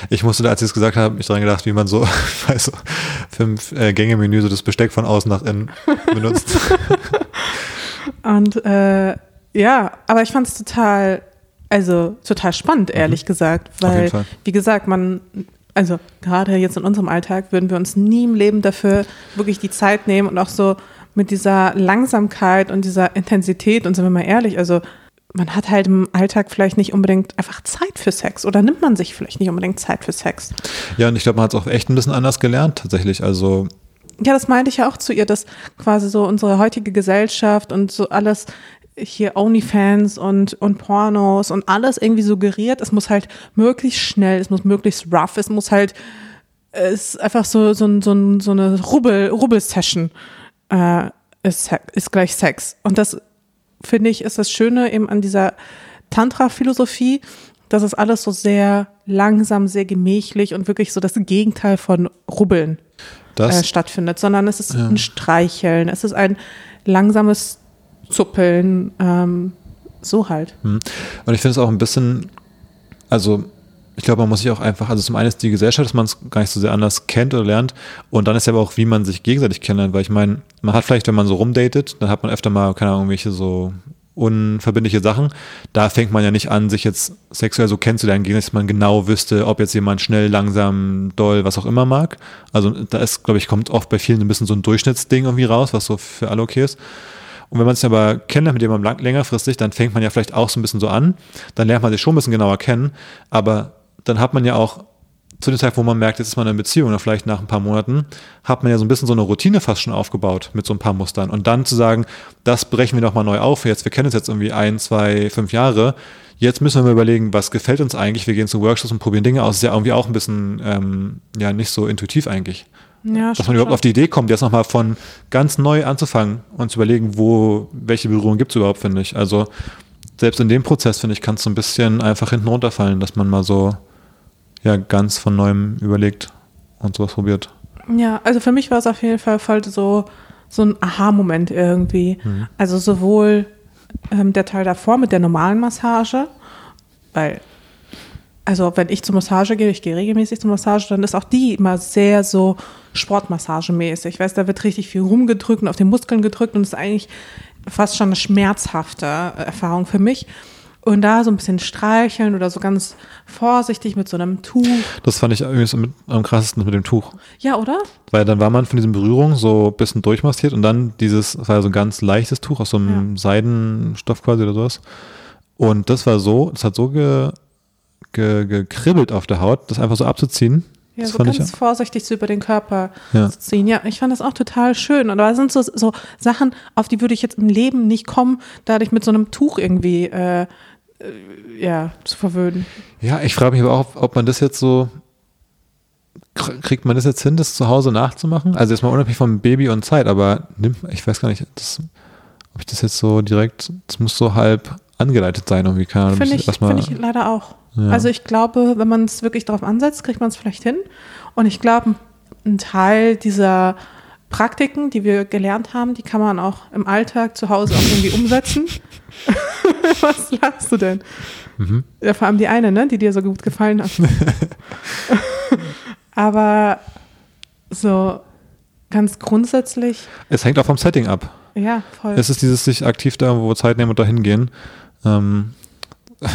[SPEAKER 2] Ich musste da, als sie es gesagt haben, mich dran gedacht, wie man so, bei so fünf äh, Gänge-Menü so das Besteck von außen nach innen benutzt.
[SPEAKER 1] Und äh, ja, aber ich fand es total, also total spannend, ehrlich gesagt,
[SPEAKER 2] Mhm. Jeden
[SPEAKER 1] weil, wie gesagt, man, also gerade jetzt in unserem Alltag würden wir uns nie im Leben dafür wirklich die Zeit nehmen und auch so mit dieser Langsamkeit und dieser Intensität und sind wir mal ehrlich, also man hat halt im Alltag vielleicht nicht unbedingt einfach Zeit für Sex oder nimmt man sich vielleicht nicht unbedingt Zeit für Sex.
[SPEAKER 2] Ja, und ich glaube, man hat es auch echt ein bisschen anders gelernt, tatsächlich. Also,
[SPEAKER 1] Ja, das meinte ich ja auch zu ihr, dass quasi so unsere heutige Gesellschaft und so alles hier Onlyfans und, und Pornos und alles irgendwie suggeriert, es muss halt möglichst schnell, es muss möglichst rough, es muss halt, es ist einfach so, so, so, so eine Rubbel, Rubbel-Session äh, ist, ist gleich Sex. Und das finde ich, ist das Schöne eben an dieser Tantra-Philosophie, dass es alles so sehr langsam, sehr gemächlich und wirklich so das Gegenteil von Rubbeln
[SPEAKER 2] das,
[SPEAKER 1] äh, stattfindet, sondern es ist ein Streicheln, es ist ein langsames Zuppeln, ähm, so halt.
[SPEAKER 2] Hm. Und ich finde es auch ein bisschen, also ich glaube, man muss sich auch einfach, also zum einen ist die Gesellschaft, dass man es gar nicht so sehr anders kennt oder lernt und dann ist ja aber auch, wie man sich gegenseitig kennenlernt, weil ich meine, man hat vielleicht, wenn man so rumdatet, dann hat man öfter mal, keine Ahnung, irgendwelche so unverbindliche Sachen. Da fängt man ja nicht an, sich jetzt sexuell so kennenzulernen, gegen dass man genau wüsste, ob jetzt jemand schnell, langsam, doll, was auch immer mag. Also da ist, glaube ich, kommt oft bei vielen ein bisschen so ein Durchschnittsding irgendwie raus, was so für alle okay ist. Und wenn man sich aber kennenlernt mit jemandem längerfristig, dann fängt man ja vielleicht auch so ein bisschen so an. Dann lernt man sich schon ein bisschen genauer kennen. Aber dann hat man ja auch zu dem Zeitpunkt, wo man merkt, jetzt ist man in einer Beziehung, oder vielleicht nach ein paar Monaten, hat man ja so ein bisschen so eine Routine fast schon aufgebaut mit so ein paar Mustern. Und dann zu sagen, das brechen wir nochmal neu auf. Jetzt, wir kennen uns jetzt irgendwie ein, zwei, fünf Jahre. Jetzt müssen wir mal überlegen, was gefällt uns eigentlich. Wir gehen zu Workshops und probieren Dinge aus. Ist ja irgendwie auch ein bisschen, ähm, ja, nicht so intuitiv eigentlich
[SPEAKER 1] Ja,
[SPEAKER 2] dass man überhaupt auf die Idee kommt, jetzt nochmal von ganz neu anzufangen und zu überlegen, wo, welche Berührung gibt es überhaupt, finde ich. Also selbst in dem Prozess, finde ich, kann es so ein bisschen einfach hinten runterfallen, dass man mal so ja ganz von neuem überlegt und sowas probiert.
[SPEAKER 1] Ja, also für mich war es auf jeden Fall voll so, so ein Aha-Moment irgendwie. Also sowohl ähm, der Teil davor mit der normalen Massage, weil, also wenn ich zur Massage gehe, ich gehe regelmäßig zur Massage, dann ist auch die immer sehr so Sportmassagemäßig. Ich weiß, da wird richtig viel rumgedrückt und auf den Muskeln gedrückt und ist eigentlich fast schon eine schmerzhafte Erfahrung für mich. und da so ein bisschen streicheln oder so ganz vorsichtig mit so einem Tuch.
[SPEAKER 2] Das fand ich irgendwie so mit, am krassesten mit dem Tuch.
[SPEAKER 1] Ja, oder?
[SPEAKER 2] Weil dann war man von diesen Berührungen so ein bisschen durchmastiert und dann dieses, das war ja so ein ganz leichtes Tuch aus so einem
[SPEAKER 1] Ja.
[SPEAKER 2] Seidenstoff quasi oder sowas. Und das war so, das hat so ge, ge, gekribbelt auf der Haut, das einfach so abzuziehen.
[SPEAKER 1] Ja,
[SPEAKER 2] das
[SPEAKER 1] so ganz
[SPEAKER 2] ich,
[SPEAKER 1] vorsichtig so über den Körper
[SPEAKER 2] Ja.
[SPEAKER 1] zu ziehen. Ja, ich fand das auch total schön. Und da sind so, so Sachen, auf die würde ich jetzt im Leben nicht kommen, dadurch mit so einem Tuch irgendwie äh, äh, ja, zu verwöhnen.
[SPEAKER 2] ja, ich frage mich aber auch, ob man das jetzt so, kr- kriegt man das jetzt hin, das zu Hause nachzumachen? Also jetzt mal unabhängig vom Baby und Zeit, aber nimmt, ich weiß gar nicht, das, ob ich das jetzt so direkt, das muss so halb angeleitet sein, irgendwie, keine Ahnung.
[SPEAKER 1] Finde ich, find ich leider auch.
[SPEAKER 2] Ja.
[SPEAKER 1] Also ich glaube, wenn man es wirklich darauf ansetzt, kriegt man es vielleicht hin. Und ich glaube, ein Teil dieser Praktiken, die wir gelernt haben, die kann man auch im Alltag zu Hause auch irgendwie umsetzen. Was lachst du denn?
[SPEAKER 2] Mhm.
[SPEAKER 1] Ja, vor allem die eine, ne, die dir so gut gefallen hat. Aber so ganz grundsätzlich,
[SPEAKER 2] Es hängt auch vom Setting ab.
[SPEAKER 1] ja, voll.
[SPEAKER 2] Es ist dieses sich aktiv da wo Zeit nehmen und dahin gehen. Ähm,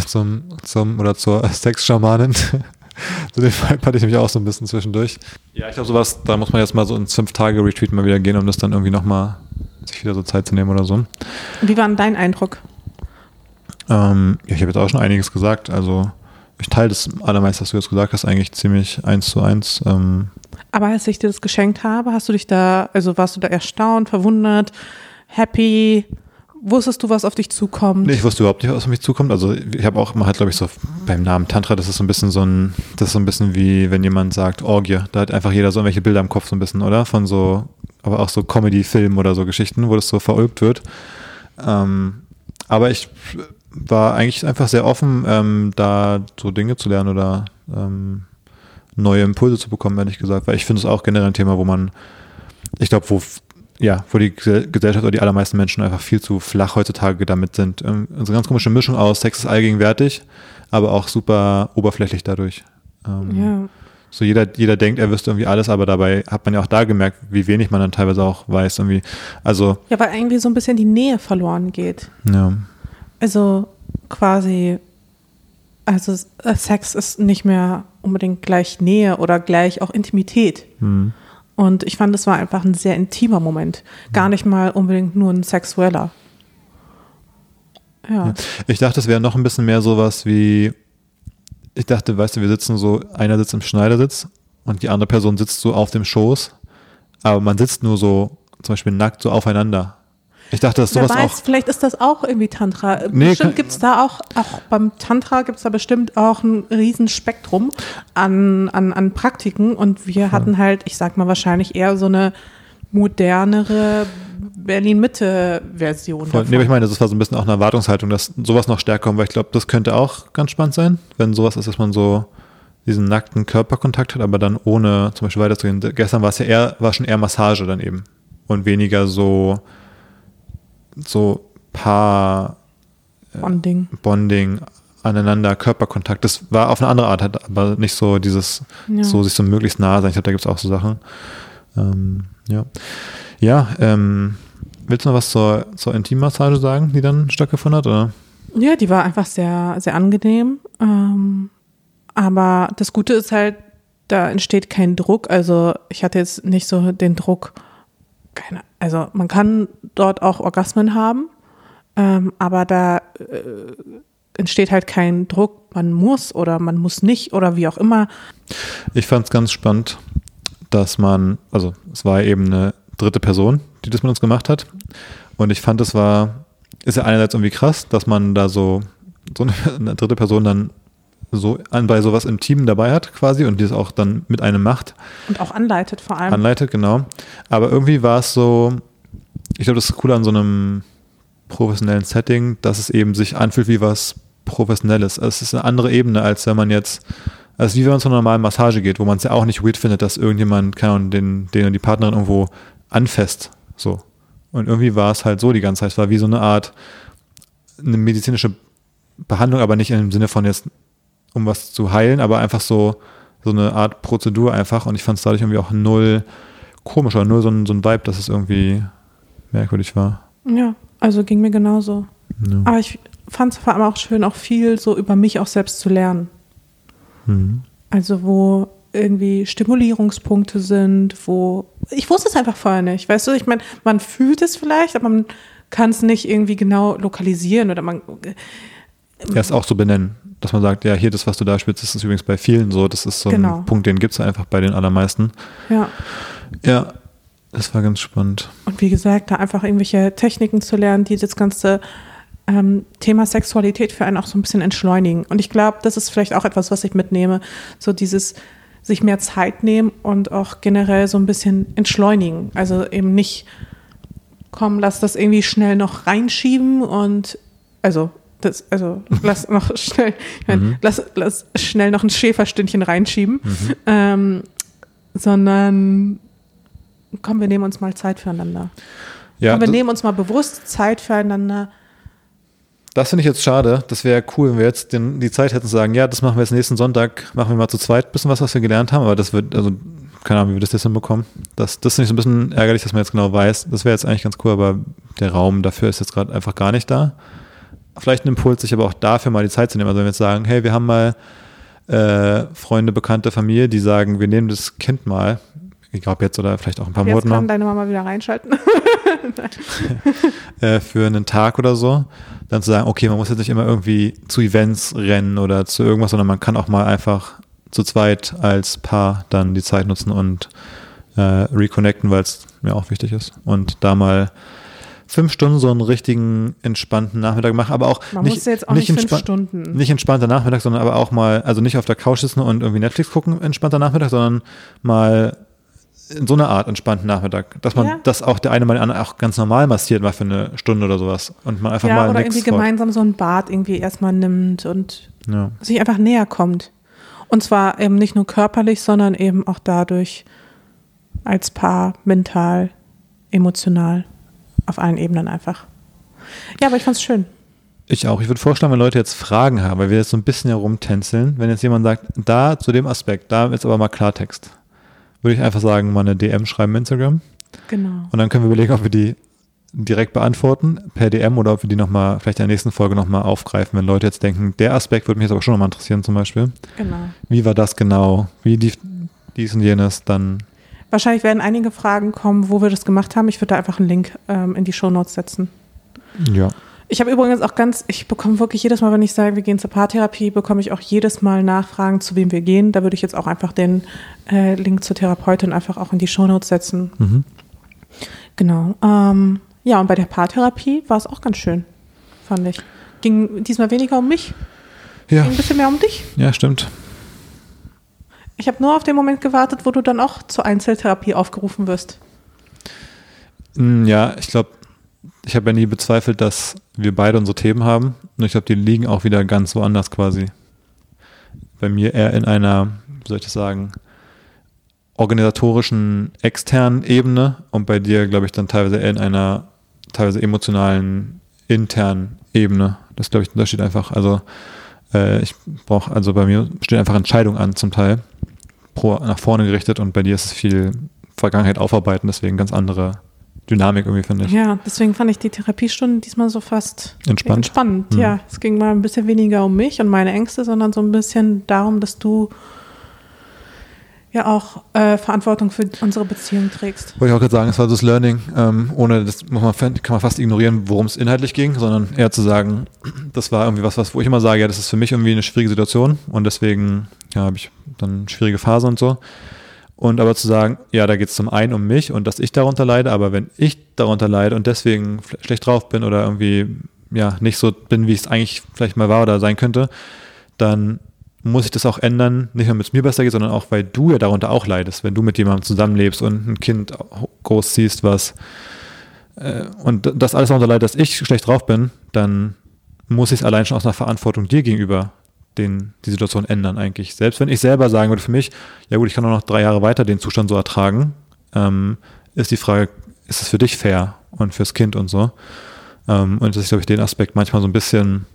[SPEAKER 2] zum, zum, oder zur Sex-Schamanin. Zu dem Vibe hatte ich nämlich auch so ein bisschen zwischendurch. Ja, ich glaube, sowas, da muss man jetzt mal so ins Fünf-Tage-Retreat mal wieder gehen, um das dann irgendwie nochmal sich wieder so Zeit zu nehmen oder so.
[SPEAKER 1] Wie war denn dein Eindruck?
[SPEAKER 2] Ähm, ja, ich habe jetzt auch schon einiges gesagt. Also ich teile das allermeiste, was du jetzt gesagt hast, eigentlich ziemlich eins zu eins. Ähm,
[SPEAKER 1] Aber als ich dir das geschenkt habe, hast du dich da, also warst du da erstaunt, verwundert, happy? Wusstest du, was auf dich zukommt?
[SPEAKER 2] Nee, ich wusste überhaupt nicht, was auf mich zukommt. Also ich habe auch immer halt, glaube ich, so beim Namen Tantra, das ist so ein bisschen so ein, das ist so ein bisschen wie, wenn jemand sagt Orgie. Da hat einfach jeder so irgendwelche Bilder im Kopf so ein bisschen, oder? Von so, aber auch so Comedy-Filmen oder so Geschichten, wo das so verulgt wird. Ähm, aber ich war eigentlich einfach sehr offen, ähm, da so Dinge zu lernen oder ähm, neue Impulse zu bekommen, ehrlich gesagt. Weil ich finde es auch generell ein Thema, wo man, ich glaube, wo ja, wo die Gesell- Gesellschaft oder die allermeisten Menschen einfach viel zu flach heutzutage damit sind. Ähm, so eine ganz komische Mischung aus Sex ist allgegenwärtig, aber auch super oberflächlich dadurch. Ähm,
[SPEAKER 1] Ja,
[SPEAKER 2] So jeder, jeder denkt, er wüsste irgendwie alles, aber dabei hat man ja auch da gemerkt, wie wenig man dann teilweise auch weiß. Irgendwie. Also,
[SPEAKER 1] ja, weil irgendwie so ein bisschen die Nähe verloren geht.
[SPEAKER 2] ja.
[SPEAKER 1] Also quasi, also äh, Sex ist nicht mehr unbedingt gleich Nähe oder gleich auch Intimität.
[SPEAKER 2] Hm.
[SPEAKER 1] Und ich fand, es war einfach ein sehr intimer Moment. Gar nicht mal unbedingt nur ein sexueller. Ja.
[SPEAKER 2] Ich dachte, es wäre noch ein bisschen mehr sowas wie, ich dachte, weißt du, wir sitzen so, einer sitzt im Schneidersitz und die andere Person sitzt so auf dem Schoß, aber man sitzt nur so, zum Beispiel nackt so aufeinander. Ich dachte, dass
[SPEAKER 1] Wer
[SPEAKER 2] sowas
[SPEAKER 1] weiß,
[SPEAKER 2] auch,
[SPEAKER 1] vielleicht ist das auch irgendwie Tantra.
[SPEAKER 2] Nee,
[SPEAKER 1] bestimmt gibt es da auch, auch beim Tantra gibt es da bestimmt auch ein Riesenspektrum an, an, an Praktiken und wir hatten halt, ich sag mal wahrscheinlich eher so eine modernere Berlin-Mitte-Version.
[SPEAKER 2] Nee, aber ich meine, das war so ein bisschen auch eine Erwartungshaltung, dass sowas noch stärker kommt, weil ich glaube, das könnte auch ganz spannend sein, wenn sowas ist, dass man so diesen nackten Körperkontakt hat, aber dann ohne zum Beispiel weiterzugehen. Gestern war es ja eher, war schon eher Massage dann eben und weniger so, so Paar
[SPEAKER 1] Bonding.
[SPEAKER 2] Bonding aneinander, Körperkontakt. Das war auf eine andere Art, halt, aber nicht so dieses,
[SPEAKER 1] Ja.
[SPEAKER 2] so sich so möglichst nah sein. Ich glaube, da gibt es auch so Sachen. Ähm, ja. Ja, ähm, willst du noch was zur, zur Intimmassage sagen, die dann stattgefunden hat? Oder?
[SPEAKER 1] Ja, die war einfach sehr, sehr angenehm. Ähm, aber das Gute ist halt, da entsteht kein Druck. Also ich hatte jetzt nicht so den Druck, keine, also man kann dort auch Orgasmen haben, ähm, aber da äh, entsteht halt kein Druck, man muss oder man muss nicht oder wie auch immer.
[SPEAKER 2] Ich fand es ganz spannend, dass man, also es war eben eine dritte Person, die das mit uns gemacht hat. Und ich fand, es war, ist ja einerseits irgendwie krass, dass man da so, so eine, eine dritte Person dann so an, bei sowas im Team dabei hat quasi und die es auch dann mit einem macht,
[SPEAKER 1] Und auch anleitet vor allem.
[SPEAKER 2] anleitet, genau. Aber irgendwie war es so, ich glaube, das ist cool an so einem professionellen Setting, dass es eben sich anfühlt wie was Professionelles. Also es ist eine andere Ebene, als wenn man jetzt, also wie wenn man zu einer normalen Massage geht, wo man es ja auch nicht weird findet, dass irgendjemand, keine Ahnung, den, den die Partnerin irgendwo anfasst. So. Und irgendwie war es halt so die ganze Zeit. Es war wie so eine Art, eine medizinische Behandlung, aber nicht im Sinne von jetzt, um was zu heilen, aber einfach so, so eine Art Prozedur einfach. Und ich fand es dadurch irgendwie auch null komisch oder null so ein, so ein Vibe, dass es irgendwie merkwürdig war.
[SPEAKER 1] Ja, also ging mir genauso.
[SPEAKER 2] Ja.
[SPEAKER 1] Aber ich fand es vor allem auch schön, auch viel so über mich auch selbst zu lernen.
[SPEAKER 2] Mhm.
[SPEAKER 1] Also wo irgendwie Stimulierungspunkte sind, wo ich wusste es einfach vorher nicht. Weißt du, ich meine, man fühlt es vielleicht, aber man kann es nicht irgendwie genau lokalisieren oder man.
[SPEAKER 2] Ja, es auch so benennen, dass man sagt, ja, hier das, was du da spielst, das ist übrigens bei vielen so. Das ist so
[SPEAKER 1] Genau.
[SPEAKER 2] ein Punkt, den gibt es einfach bei den allermeisten.
[SPEAKER 1] Ja.
[SPEAKER 2] Ja, das war ganz spannend.
[SPEAKER 1] Und wie gesagt, da einfach irgendwelche Techniken zu lernen, die das ganze ähm, Thema Sexualität für einen auch so ein bisschen entschleunigen. Und ich glaube, das ist vielleicht auch etwas, was ich mitnehme. So dieses sich mehr Zeit nehmen und auch generell so ein bisschen entschleunigen. Also eben nicht, komm, lass das irgendwie schnell noch reinschieben und also das, also lass noch schnell, ich
[SPEAKER 2] Mhm.
[SPEAKER 1] lass, lass schnell noch ein Schäferstündchen reinschieben,
[SPEAKER 2] Mhm.
[SPEAKER 1] ähm, sondern komm, wir nehmen uns mal Zeit füreinander.
[SPEAKER 2] Ja,
[SPEAKER 1] komm, wir nehmen uns mal bewusst Zeit füreinander.
[SPEAKER 2] das finde ich jetzt schade. Das wäre cool, wenn wir jetzt den, die Zeit hätten zu sagen, ja, das machen wir jetzt nächsten Sonntag, machen wir mal zu zweit ein bisschen was, was wir gelernt haben, aber das wird, also keine Ahnung, wie wir das jetzt hinbekommen. Das, das ist nicht so ein bisschen ärgerlich, dass man jetzt genau weiß. Das wäre jetzt eigentlich ganz cool, aber der Raum dafür ist jetzt gerade einfach gar nicht da. Vielleicht ein Impuls, sich aber auch dafür mal die Zeit zu nehmen. Also wenn wir jetzt sagen, hey, wir haben mal äh, Freunde, Bekannte, Familie, die sagen, wir nehmen das Kind mal, egal ob jetzt oder vielleicht auch ein paar
[SPEAKER 1] Jetzt
[SPEAKER 2] Monate
[SPEAKER 1] kann
[SPEAKER 2] mal,
[SPEAKER 1] deine Mama wieder reinschalten.
[SPEAKER 2] äh, für einen Tag oder so, dann zu sagen, okay, man muss jetzt nicht immer irgendwie zu Events rennen oder zu irgendwas, sondern man kann auch mal einfach zu zweit als Paar dann die Zeit nutzen und äh, reconnecten, weil es mir auch wichtig ist. Und da mal fünf Stunden so einen richtigen entspannten Nachmittag machen, aber auch
[SPEAKER 1] Man
[SPEAKER 2] nicht,
[SPEAKER 1] muss jetzt auch nicht, fünf
[SPEAKER 2] entspannt-
[SPEAKER 1] Stunden.
[SPEAKER 2] nicht entspannter Nachmittag, sondern aber auch mal, also nicht auf der Couch sitzen und irgendwie Netflix gucken, entspannter Nachmittag, sondern mal in so einer Art entspannten Nachmittag, dass man
[SPEAKER 1] Ja.
[SPEAKER 2] das auch der eine mal den anderen auch ganz normal massiert, mal für eine Stunde oder sowas und man einfach
[SPEAKER 1] ja,
[SPEAKER 2] mal
[SPEAKER 1] oder irgendwie gemeinsam so ein Bad irgendwie erstmal nimmt und
[SPEAKER 2] Ja.
[SPEAKER 1] sich einfach näher kommt. Und zwar eben nicht nur körperlich, sondern eben auch dadurch als Paar, mental, emotional, auf allen Ebenen einfach. Ja, aber ich fand's schön.
[SPEAKER 2] Ich auch. Ich würde vorschlagen, wenn Leute jetzt Fragen haben, weil wir jetzt so ein bisschen herumtänzeln, wenn jetzt jemand sagt, da zu dem Aspekt, da ist aber mal Klartext, würde ich einfach sagen, mal eine DM schreiben im Instagram
[SPEAKER 1] Genau.
[SPEAKER 2] und dann können wir überlegen, ob wir die direkt beantworten per DM oder ob wir die nochmal, vielleicht in der nächsten Folge nochmal aufgreifen, wenn Leute jetzt denken, der Aspekt würde mich jetzt aber schon nochmal interessieren zum Beispiel.
[SPEAKER 1] Genau.
[SPEAKER 2] Wie war das genau? Wie lief dies und jenes? Dann
[SPEAKER 1] Wahrscheinlich werden einige Fragen kommen, wo wir das gemacht haben. Ich würde da einfach einen Link ähm, in die Shownotes setzen.
[SPEAKER 2] ja.
[SPEAKER 1] Ich habe übrigens auch ganz, ich bekomme wirklich jedes Mal, wenn ich sage, wir gehen zur Paartherapie, bekomme ich auch jedes Mal Nachfragen, zu wem wir gehen. Da würde ich jetzt auch einfach den äh, Link zur Therapeutin einfach auch in die Shownotes setzen.
[SPEAKER 2] Mhm.
[SPEAKER 1] Genau. Ähm, ja, und bei der Paartherapie war es auch ganz schön, fand ich. Ging diesmal weniger um mich,
[SPEAKER 2] Ja,
[SPEAKER 1] ging ein bisschen mehr um dich.
[SPEAKER 2] ja, stimmt.
[SPEAKER 1] Ich habe nur auf den Moment gewartet, wo du dann auch zur Einzeltherapie aufgerufen wirst.
[SPEAKER 2] Mm, Ja, ich glaube, ich habe ja nie bezweifelt, dass wir beide unsere Themen haben. Nur ich glaube, die liegen auch wieder ganz woanders quasi. Bei mir eher in einer, wie soll ich das sagen, organisatorischen externen Ebene und bei dir, glaube ich, dann teilweise eher in einer teilweise emotionalen internen Ebene. Das glaube ich, da steht einfach, also äh, ich brauche, also bei mir stehen einfach Entscheidungen an zum Teil pro nach vorne gerichtet und bei dir ist es viel Vergangenheit aufarbeiten, deswegen ganz andere Dynamik irgendwie, finde ich.
[SPEAKER 1] Ja, deswegen fand ich die Therapiestunden diesmal so fast
[SPEAKER 2] Entspannt.
[SPEAKER 1] Entspannend,
[SPEAKER 2] Mhm.
[SPEAKER 1] ja. Es ging mal ein bisschen weniger um mich und meine Ängste, sondern so ein bisschen darum, dass du ja auch äh, Verantwortung für unsere Beziehung trägst.
[SPEAKER 2] Wollte ich auch gerade sagen, es war das Learning, ähm, ohne das muss man, kann man fast ignorieren, worum es inhaltlich ging, sondern eher zu sagen, das war irgendwie was, was, wo ich immer sage, ja, das ist für mich irgendwie eine schwierige Situation und deswegen ja, habe ich dann schwierige Phase und so. Und aber zu sagen, ja, da geht es zum einen um mich und dass ich darunter leide, aber wenn ich darunter leide und deswegen schlecht drauf bin oder irgendwie ja nicht so bin, wie es eigentlich vielleicht mal war oder sein könnte, dann muss ich das auch ändern, nicht nur damit es mir besser geht, sondern auch, weil du ja darunter auch leidest, wenn du mit jemandem zusammenlebst und ein Kind großziehst, was äh, und das alles darunter leidet, dass ich schlecht drauf bin, dann muss ich es allein schon aus einer Verantwortung dir gegenüber den, die Situation ändern eigentlich. Selbst wenn ich selber sagen würde für mich, ja gut, ich kann auch noch drei Jahre weiter den Zustand so ertragen, ähm, ist die Frage, ist es für dich fair und fürs Kind und so. Ähm, und dass ich, glaube ich, den Aspekt manchmal so ein bisschen,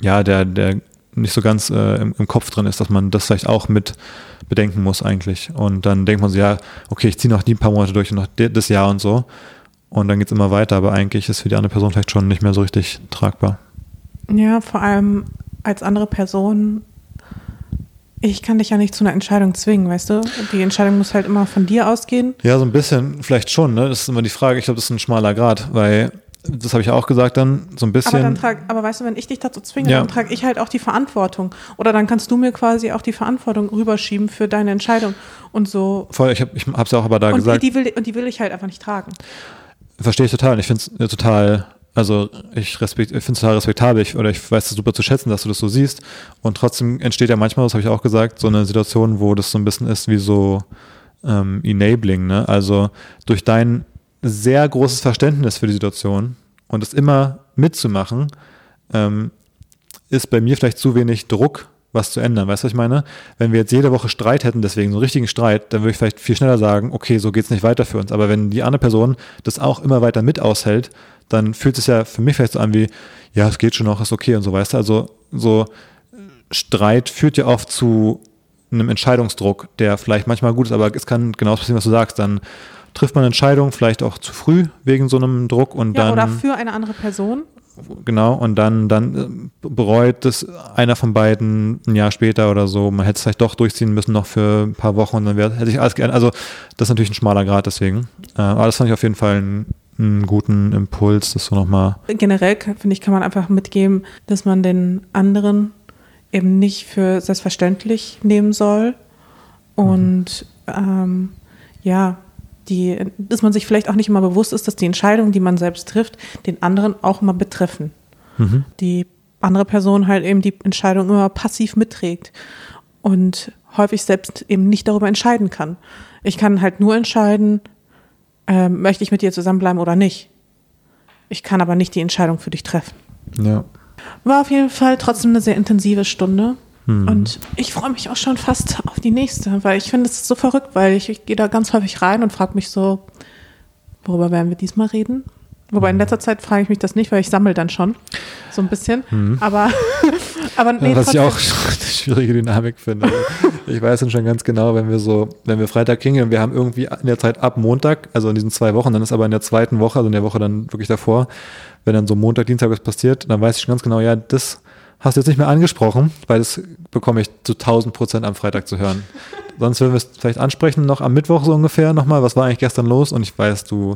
[SPEAKER 2] ja, der, der nicht so ganz äh, im, im Kopf drin ist, dass man das vielleicht auch mit bedenken muss eigentlich. Und dann denkt man so, ja, okay, ich ziehe noch die paar Monate durch und noch das Jahr und so. Und dann geht es immer weiter, aber eigentlich ist für die andere Person vielleicht schon nicht mehr so richtig tragbar.
[SPEAKER 1] Ja, vor allem als andere Person. Ich kann dich ja nicht zu einer Entscheidung zwingen, weißt du? Die Entscheidung muss halt immer von dir ausgehen.
[SPEAKER 2] Ja, so ein bisschen, vielleicht schon, ne? Das ist immer die Frage. Ich glaube, das ist ein schmaler Grad, weil das habe ich auch gesagt dann, so ein bisschen.
[SPEAKER 1] Aber, dann trag, aber weißt du, wenn ich dich dazu zwinge,
[SPEAKER 2] Ja.
[SPEAKER 1] dann trage ich halt auch die Verantwortung. Oder dann kannst du mir quasi auch die Verantwortung rüberschieben für deine Entscheidung. Und so.
[SPEAKER 2] voll, ich habe hab's ja auch aber da
[SPEAKER 1] Und
[SPEAKER 2] gesagt,
[SPEAKER 1] die, will, und die will ich halt einfach nicht tragen.
[SPEAKER 2] verstehe ich total. Und Ich finde es total, also ich, respekt, ich finde es total respektabel ich, oder ich weiß es super zu schätzen, dass du das so siehst. Und trotzdem entsteht ja manchmal, das habe ich auch gesagt, so eine Situation, wo das so ein bisschen ist wie so ähm, enabling, ne? Also durch dein sehr großes Verständnis für die Situation und es immer mitzumachen, ähm, ist bei mir vielleicht zu wenig Druck, was zu ändern. Weißt du, was ich meine? Wenn wir jetzt jede Woche Streit hätten, deswegen so einen richtigen Streit, dann würde ich vielleicht viel schneller sagen, okay, so geht's nicht weiter für uns. Aber wenn die andere Person das auch immer weiter mit aushält, dann fühlt es ja für mich vielleicht so an wie, ja, es geht schon noch, ist okay und so, weißt du? Also so Streit führt ja oft zu einem Entscheidungsdruck, der vielleicht manchmal gut ist, aber es kann genau das passieren, was du sagst. Dann trifft man eine Entscheidung vielleicht auch zu früh wegen so einem Druck und
[SPEAKER 1] Ja,
[SPEAKER 2] dann
[SPEAKER 1] oder für eine andere Person.
[SPEAKER 2] genau und dann dann äh, bereut es einer von beiden ein Jahr später oder so. Man hätte es vielleicht doch durchziehen müssen noch für ein paar Wochen und dann wäre hätte sich alles geändert. Also das ist natürlich ein schmaler Grad deswegen. Äh, aber das fand ich auf jeden Fall einen, einen guten Impuls, das so nochmal.
[SPEAKER 1] Generell finde ich, kann man einfach mitgeben, dass man den anderen eben nicht für selbstverständlich nehmen soll. Und ähm, ja, die, dass man sich vielleicht auch nicht immer bewusst ist, dass die Entscheidungen, die man selbst trifft, den anderen auch mal betreffen.
[SPEAKER 2] Mhm.
[SPEAKER 1] Die andere Person halt eben die Entscheidung immer passiv mitträgt und häufig selbst eben nicht darüber entscheiden kann. Ich kann halt nur entscheiden, ähm, möchte ich mit dir zusammenbleiben oder nicht. Ich kann aber nicht die Entscheidung für dich treffen.
[SPEAKER 2] Ja.
[SPEAKER 1] War auf jeden Fall trotzdem eine sehr intensive Stunde.
[SPEAKER 2] Hm.
[SPEAKER 1] Und ich freue mich auch schon fast auf die nächste, weil ich finde es so verrückt, weil ich, ich gehe da ganz häufig rein und frage mich so, worüber werden wir diesmal reden? Wobei in letzter Zeit frage ich mich das nicht, weil ich sammle dann schon so ein bisschen. Aber, aber nee,
[SPEAKER 2] Was ich auch eine schwierige Dynamik finde. Ich weiß dann schon ganz genau, wenn wir so, wenn wir Freitag und wir haben irgendwie in der Zeit ab Montag, also in diesen zwei Wochen, dann ist aber in der zweiten Woche, also in der Woche dann wirklich davor, wenn dann so Montag, Dienstag was passiert, dann weiß ich schon ganz genau, ja, das hast du jetzt nicht mehr angesprochen, weil das bekomme ich zu 1000 Prozent am Freitag zu hören. Sonst würden wir es vielleicht ansprechen, noch am Mittwoch so ungefähr nochmal, was war eigentlich gestern los und ich weiß, du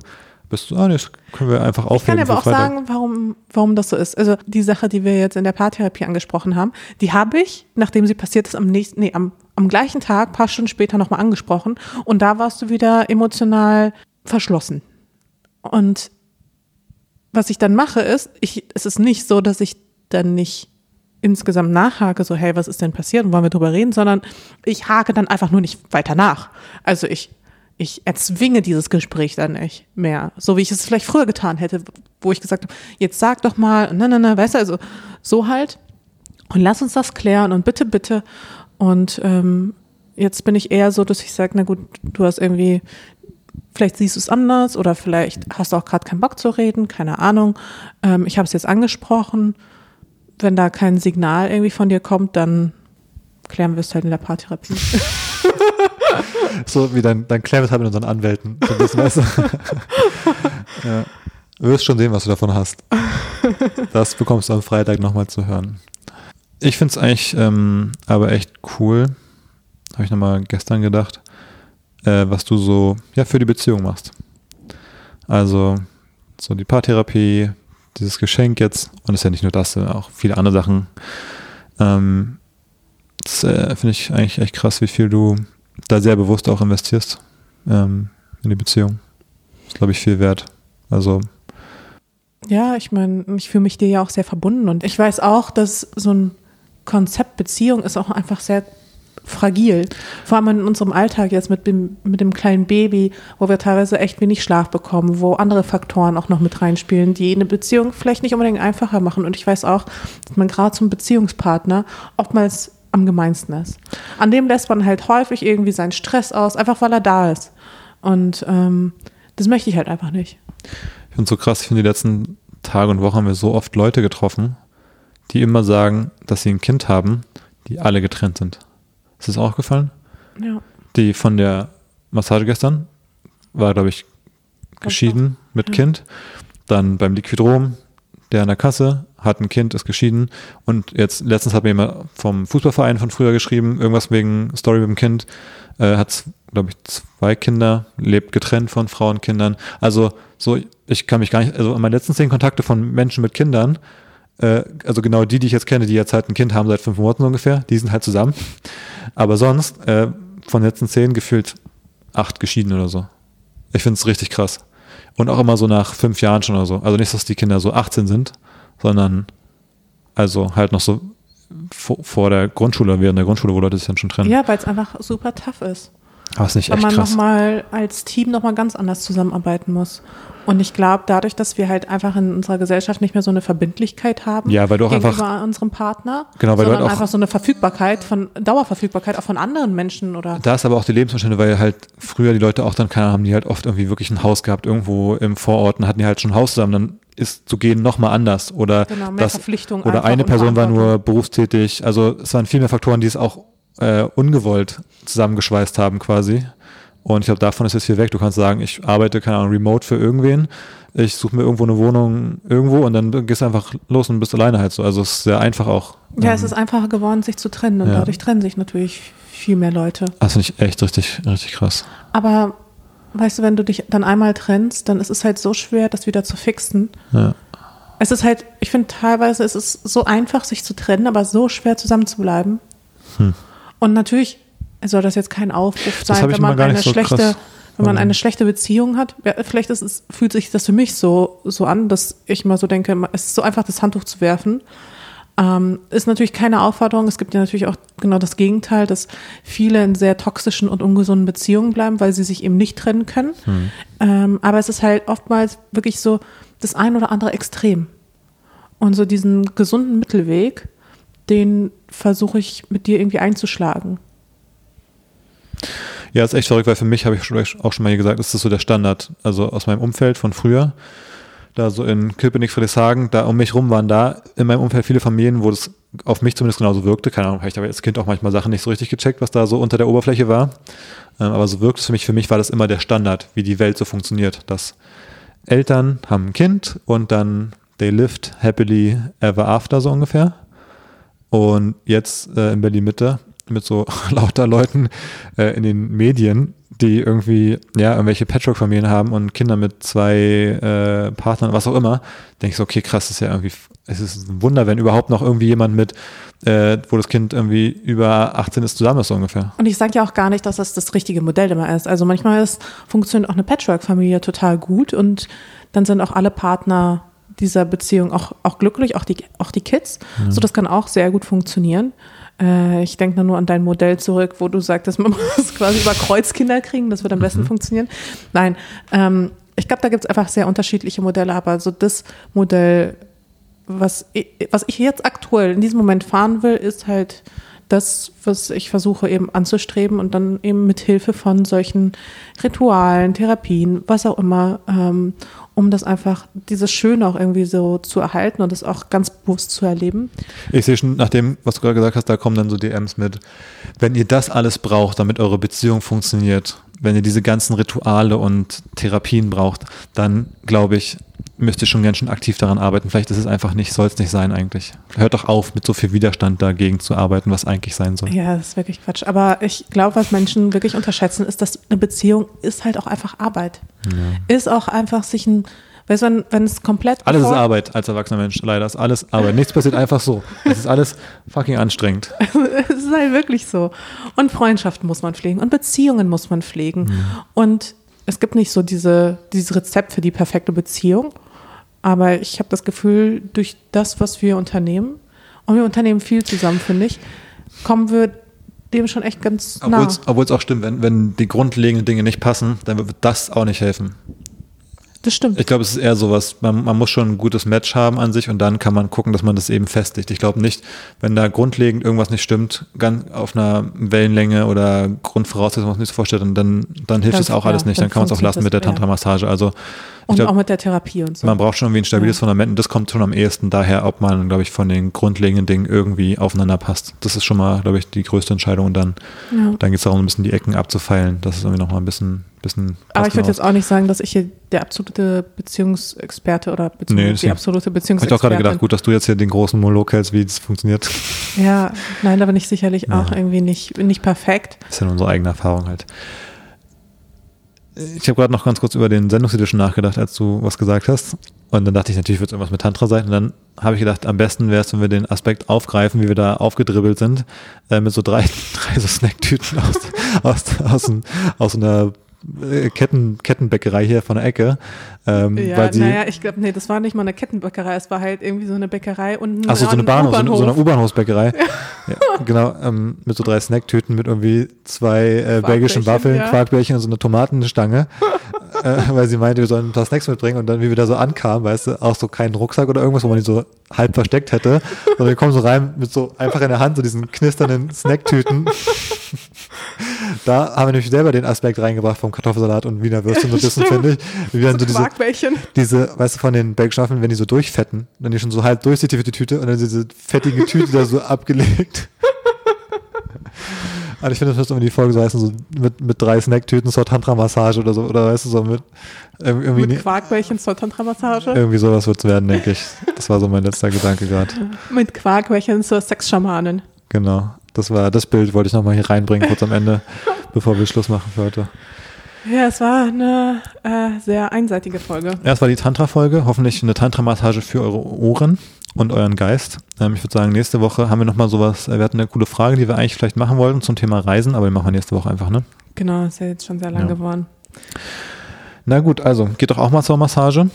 [SPEAKER 2] bist ah, das können wir einfach
[SPEAKER 1] Ich kann aber auch
[SPEAKER 2] Freitag.
[SPEAKER 1] sagen, warum, warum das so ist. Also die Sache, die wir jetzt in der Paartherapie angesprochen haben, die habe ich, nachdem sie passiert ist, am nächsten, nee, am, am gleichen Tag, paar Stunden später nochmal angesprochen. Und da warst du wieder emotional verschlossen. Und was ich dann mache, ist, ich, es ist nicht so, dass ich dann nicht insgesamt nachhake, so, hey, was ist denn passiert und wollen wir drüber reden, sondern ich hake dann einfach nur nicht weiter nach. Also ich, ich erzwinge dieses Gespräch dann nicht mehr, so wie ich es vielleicht früher getan hätte, wo ich gesagt habe, jetzt sag doch mal, na, na, na, weißt du, also so halt und lass uns das klären und bitte, bitte und ähm, jetzt bin ich eher so, dass ich sage, na gut, du hast irgendwie Vielleicht siehst du es anders oder vielleicht hast du auch gerade keinen Bock zu reden, keine Ahnung. Ähm, ich habe es jetzt angesprochen. Wenn da kein Signal irgendwie von dir kommt, dann klären wir es halt in der Paartherapie.
[SPEAKER 2] So wie dein, dein Clevis halt mit unseren Anwälten. So ein bisschen, ja. Du wirst schon sehen, was du davon hast. Das bekommst du am Freitag nochmal zu hören. Ich finde es eigentlich ähm, aber echt cool, habe ich nochmal gestern gedacht, äh, was du so ja, für die Beziehung machst. Also so die Paartherapie, dieses Geschenk jetzt, und es ist ja nicht nur das, sondern auch viele andere Sachen. Ähm, das äh, finde ich eigentlich echt krass, wie viel du da sehr bewusst auch investierst ähm, in die Beziehung. Ist, glaube ich, viel wert. Also,
[SPEAKER 1] Ja, ich meine, ich fühle mich dir ja auch sehr verbunden und ich weiß auch, dass so ein Konzept Beziehung ist auch einfach sehr fragil. Vor allem in unserem Alltag jetzt mit dem, mit dem kleinen Baby, wo wir teilweise echt wenig Schlaf bekommen, wo andere Faktoren auch noch mit reinspielen, die eine Beziehung vielleicht nicht unbedingt einfacher machen. Und ich weiß auch, dass man gerade zum Beziehungspartner oftmals am gemeinsten ist. An dem lässt man halt häufig irgendwie seinen Stress aus, einfach weil er da ist. Und ähm, das möchte ich halt einfach nicht.
[SPEAKER 2] ich finde so krass, ich finde, die letzten Tage und Wochen haben wir so oft Leute getroffen, die immer sagen, dass sie ein Kind haben, die alle getrennt sind. Ist das auch gefallen?
[SPEAKER 1] Ja.
[SPEAKER 2] Die von der Massage gestern war, glaube ich, geschieden mit
[SPEAKER 1] ja.
[SPEAKER 2] Kind. Dann beim Liquidrom, der an der Kasse hat ein Kind, ist geschieden und jetzt letztens hat mir jemand vom Fußballverein von früher geschrieben, irgendwas wegen Story mit dem Kind, äh, hat, glaube ich, zwei Kinder, lebt getrennt von Frauen, Kindern. Also so, ich kann mich gar nicht, also meine letzten zehn Kontakte von Menschen mit Kindern, äh, also genau die, die ich jetzt kenne, die jetzt halt ein Kind haben seit fünf Monaten ungefähr, die sind halt zusammen. Aber sonst, äh, von den letzten zehn gefühlt acht geschieden oder so. Ich finde es richtig krass. Und auch immer so nach fünf Jahren schon oder so. Also nicht, dass die Kinder so 18 sind, sondern also halt noch so vor, vor der Grundschule, während der Grundschule, wo Leute sich dann schon trennen.
[SPEAKER 1] Ja, weil es einfach super tough ist.
[SPEAKER 2] Aber ist nicht
[SPEAKER 1] Weil
[SPEAKER 2] echt
[SPEAKER 1] man nochmal als Team nochmal ganz anders zusammenarbeiten muss. Und ich glaube, dadurch, dass wir halt einfach in unserer Gesellschaft nicht mehr so eine Verbindlichkeit haben
[SPEAKER 2] Ja, weil du auch
[SPEAKER 1] gegenüber
[SPEAKER 2] einfach-
[SPEAKER 1] unserem Partner,
[SPEAKER 2] Genau, weil du
[SPEAKER 1] sondern
[SPEAKER 2] halt auch-
[SPEAKER 1] einfach so eine Verfügbarkeit von Dauerverfügbarkeit auch von anderen Menschen oder
[SPEAKER 2] Da ist aber auch die Lebensumstände, weil halt früher die Leute auch dann, keine Ahnung, haben die halt oft irgendwie wirklich ein Haus gehabt, irgendwo im Vorort und hatten die halt schon ein Haus zusammen, dann ist zu gehen nochmal anders. Oder,
[SPEAKER 1] Genau, mehr
[SPEAKER 2] das,
[SPEAKER 1] Verpflichtung
[SPEAKER 2] oder eine Person war nur berufstätig. Also es waren viel mehr Faktoren, die es auch äh, ungewollt zusammengeschweißt haben quasi. Und ich glaube, davon ist jetzt viel weg. Du kannst sagen, ich arbeite, keine Ahnung, remote für irgendwen. Ich suche mir irgendwo eine Wohnung irgendwo und dann gehst du einfach los und bist alleine halt so. Also es ist sehr einfach auch.
[SPEAKER 1] Ja, es
[SPEAKER 2] ähm,
[SPEAKER 1] ist einfacher geworden, sich zu trennen und
[SPEAKER 2] Ja.
[SPEAKER 1] dadurch trennen sich natürlich viel mehr Leute.
[SPEAKER 2] Das finde ich echt richtig, richtig krass.
[SPEAKER 1] Aber weißt du, wenn du dich dann einmal trennst, dann ist es halt so schwer, das wieder zu fixen.
[SPEAKER 2] Ja.
[SPEAKER 1] Es ist halt, ich finde teilweise ist es so einfach, sich zu trennen, aber so schwer zusammenzubleiben. Und natürlich soll das jetzt kein Aufruf sein,
[SPEAKER 2] Hm.
[SPEAKER 1] wenn man eine
[SPEAKER 2] so
[SPEAKER 1] schlechte,
[SPEAKER 2] krass
[SPEAKER 1] wenn man eine schlechte Beziehung hat. Vielleicht ist es, fühlt sich das für mich so, so an, dass ich mal so denke, es ist so einfach, das Handtuch zu werfen. Ähm, ist natürlich keine Aufforderung. Es gibt ja natürlich auch genau das Gegenteil, dass viele in sehr toxischen und ungesunden Beziehungen bleiben, weil sie sich eben nicht trennen können. Ähm, aber es ist halt oftmals wirklich so das ein oder andere Extrem. Und so diesen gesunden Mittelweg, den versuche ich mit dir irgendwie einzuschlagen.
[SPEAKER 2] Ja, ist echt verrückt, weil für mich habe ich auch schon mal hier gesagt, ist das so der Standard. Also aus meinem Umfeld von früher, da so in Köpenick, Friedrichshagen, da um mich rum waren da in meinem Umfeld viele Familien, wo das auf mich zumindest genauso wirkte. Keine Ahnung, habe ich als Kind auch manchmal Sachen nicht so richtig gecheckt, was da so unter der Oberfläche war. Ähm, aber so wirkt es für mich. Für mich war das immer der Standard, wie die Welt so funktioniert. Dass Eltern haben ein Kind und dann they lived happily ever after so ungefähr. Und jetzt äh, in Berlin Mitte mit so lauter Leuten äh, in den Medien, die irgendwie ja irgendwelche Patchwork-Familien haben und Kinder mit zwei äh, Partnern, was auch immer, denke ich so, okay, krass, ist ja irgendwie, es ist ein Wunder, wenn überhaupt noch irgendwie jemand mit, äh, wo das Kind irgendwie über 18 ist, zusammen ist so ungefähr.
[SPEAKER 1] Und ich sage ja auch gar nicht, dass das das richtige Modell immer ist. Also manchmal ist, funktioniert auch eine Patchwork-Familie total gut und dann sind auch alle Partner dieser Beziehung auch, auch glücklich, auch die, auch die Kids. So, das kann auch sehr gut funktionieren. Äh, ich denke nur an dein Modell zurück, wo du sagtest, man muss quasi über Kreuzkinder kriegen, das wird am besten funktionieren. Nein, ähm, ich glaube, da gibt es einfach sehr unterschiedliche Modelle, aber so das Modell, was ich, was ich jetzt aktuell in diesem Moment fahren will, ist halt das, was ich versuche eben anzustreben und dann eben mit Hilfe von solchen Ritualen, Therapien, was auch immer, ähm, um das einfach, dieses Schöne auch irgendwie so zu erhalten und das auch ganz bewusst zu erleben.
[SPEAKER 2] Ich sehe schon, nach dem, was du gerade gesagt hast, da kommen dann so DMs mit, wenn ihr das alles braucht, damit eure Beziehung funktioniert, wenn ihr diese ganzen Rituale und Therapien braucht, dann glaube ich, müsst ihr schon ganz schön aktiv daran arbeiten. Vielleicht ist es einfach nicht, soll es nicht sein eigentlich. Hört doch auf, mit so viel Widerstand dagegen zu arbeiten, was eigentlich sein soll.
[SPEAKER 1] Ja, das ist wirklich Quatsch. Aber ich glaube, was Menschen wirklich unterschätzen, ist, dass eine Beziehung ist halt auch einfach Arbeit. Ist auch einfach sich ein, weißt du, wenn, wenn es komplett.
[SPEAKER 2] Alles ist Arbeit als erwachsener Mensch, leider ist alles Arbeit. Nichts passiert einfach so. Es ist alles fucking anstrengend.
[SPEAKER 1] es ist halt wirklich so. Und Freundschaften muss man pflegen und Beziehungen muss man pflegen. Und es gibt nicht so diese, dieses Rezept für die perfekte Beziehung. Aber ich habe das Gefühl, durch das, was wir unternehmen, und wir unternehmen viel zusammen, finde ich, kommen wir dem schon echt ganz nah.
[SPEAKER 2] Obwohl es auch stimmt, wenn, wenn die grundlegenden Dinge nicht passen, dann wird das auch nicht helfen.
[SPEAKER 1] Das stimmt.
[SPEAKER 2] Ich glaube, es ist eher sowas, man, man muss schon ein gutes Match haben an sich und dann kann man gucken, dass man das eben festigt. Ich glaube nicht, wenn da grundlegend irgendwas nicht stimmt, ganz auf einer Wellenlänge oder Grundvoraussetzung, was man sich vorstellt, dann, dann, dann hilft es auch alles nicht.
[SPEAKER 1] dann
[SPEAKER 2] kann man es auch lassen mit der. Tantra-Massage. Also
[SPEAKER 1] Und
[SPEAKER 2] glaub,
[SPEAKER 1] auch mit der Therapie und so.
[SPEAKER 2] Man braucht schon irgendwie ein stabiles
[SPEAKER 1] Ja.
[SPEAKER 2] Fundament und das kommt schon am ehesten daher, ob man, glaube ich, von den grundlegenden Dingen irgendwie aufeinander passt. Das ist schon mal, glaube ich, die größte Entscheidung und dann,
[SPEAKER 1] ja.
[SPEAKER 2] dann geht es darum, ein bisschen die Ecken abzufeilen. Das ist irgendwie nochmal ein bisschen, bisschen
[SPEAKER 1] Aber ich würde jetzt auch nicht sagen, dass ich hier der absolute Beziehungsexperte oder
[SPEAKER 2] Nee,
[SPEAKER 1] beziehungsweise die absolute
[SPEAKER 2] Habe ich auch
[SPEAKER 1] Beziehungsexpertin.
[SPEAKER 2] gerade gedacht, gut, dass du jetzt hier den großen Monolog hältst, wie das funktioniert.
[SPEAKER 1] Ja, nein, da bin ich sicherlich
[SPEAKER 2] Ja.
[SPEAKER 1] auch irgendwie nicht, nicht perfekt.
[SPEAKER 2] Das ist ja nur unsere eigene Erfahrung halt. Ich habe gerade noch ganz kurz über den Sendungstitel schon nachgedacht, als du was gesagt hast. Und dann dachte ich, natürlich wird es irgendwas mit Tantra sein. Und dann habe ich gedacht, am besten wäre es, wenn wir den Aspekt aufgreifen, wie wir da aufgedribbelt sind, äh, mit so drei, drei so Snacktüten aus, aus, aus, ein- aus einer Ketten, Kettenbäckerei hier von der Ecke. Ähm,
[SPEAKER 1] Ja,
[SPEAKER 2] weil sie,
[SPEAKER 1] naja, ich glaube, nee, das war nicht mal eine Kettenbäckerei, es war halt irgendwie so eine Bäckerei und ein
[SPEAKER 2] Achso, so eine
[SPEAKER 1] ein
[SPEAKER 2] Bahnhof, so so eine
[SPEAKER 1] U-Bahnhof.
[SPEAKER 2] U-Bahnhofsbäckerei. Ja. genau, ähm, mit so drei Snacktüten mit irgendwie zwei äh, belgischen Waffeln,
[SPEAKER 1] ja.
[SPEAKER 2] Quarkbällchen und so eine Tomatenstange. äh, weil sie meinte, wir sollen ein paar Snacks mitbringen und dann, wie wir da so ankamen, weißt du, auch so keinen Rucksack oder irgendwas, wo man die so halb versteckt hätte. Und wir kommen so rein mit so einfach in der Hand so diesen knisternden Snacktüten. da haben wir nämlich selber den Aspekt reingebracht vom Kartoffelsalat und Wiener Würstchen so ein bisschen, finde ich. Wie dann so diese, diese, weißt du, von den Waffeln, wenn die so durchfetten, dann die schon so halb durchsichtig wird die Tüte und dann diese fettige Tüte da so abgelegt. Also ich finde, das müsste irgendwie die Folge so heißen, so mit, mit drei Snacktüten zur Tantra-Massage oder so, oder weißt du, so mit irgendwie,
[SPEAKER 1] Mit
[SPEAKER 2] ne-
[SPEAKER 1] Quarkbällchen zur Tantra-Massage.
[SPEAKER 2] irgendwie sowas wird es werden, denke ich. Das war so mein letzter Gedanke gerade.
[SPEAKER 1] Mit Quarkbällchen zur Sexschamanin.
[SPEAKER 2] Genau. Das war das Bild, wollte ich nochmal hier reinbringen, kurz am Ende, bevor wir Schluss machen für heute.
[SPEAKER 1] Ja, es war eine äh, sehr einseitige Folge.
[SPEAKER 2] Erst war die Tantra-Folge, hoffentlich eine Tantra-Massage für eure Ohren und euren Geist. Ähm, ich würde sagen, nächste Woche haben wir nochmal sowas, äh, wir hatten eine coole Frage, die wir eigentlich vielleicht machen wollten zum Thema Reisen, aber die machen wir nächste Woche einfach, ne?
[SPEAKER 1] Genau, ist ja jetzt schon sehr lang
[SPEAKER 2] Ja.
[SPEAKER 1] geworden.
[SPEAKER 2] Na gut, also geht doch auch mal zur Massage.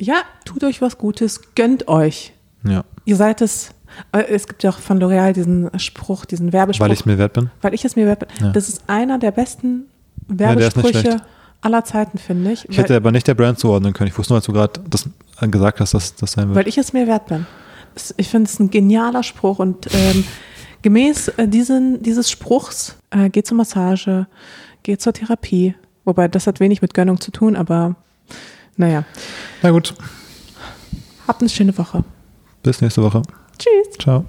[SPEAKER 1] Ja, tut euch was Gutes, gönnt euch.
[SPEAKER 2] Ja,
[SPEAKER 1] Ihr seid es. Äh, Es gibt ja auch von L'Oreal diesen Spruch, diesen Werbespruch.
[SPEAKER 2] weil ich mir wert bin.
[SPEAKER 1] weil ich es mir wert bin.
[SPEAKER 2] Ja.
[SPEAKER 1] Das ist einer der besten Werbesprüche
[SPEAKER 2] schlecht.
[SPEAKER 1] aller Zeiten, finde ich.
[SPEAKER 2] Ich hätte aber nicht der Brand zuordnen können. Ich wusste nur, als du gerade das äh, gesagt hast, dass das sein wird.
[SPEAKER 1] weil ich es mir wert bin. Es- Ich finde es ein genialer Spruch und ähm, gemäß äh, diesen, dieses Spruchs äh, geht zur Massage, geht zur Therapie. Wobei das hat wenig mit Gönnung zu tun, aber naja.
[SPEAKER 2] Na gut,
[SPEAKER 1] Habt eine schöne Woche.
[SPEAKER 2] bis nächste Woche.
[SPEAKER 1] Tschüss.
[SPEAKER 2] Ciao.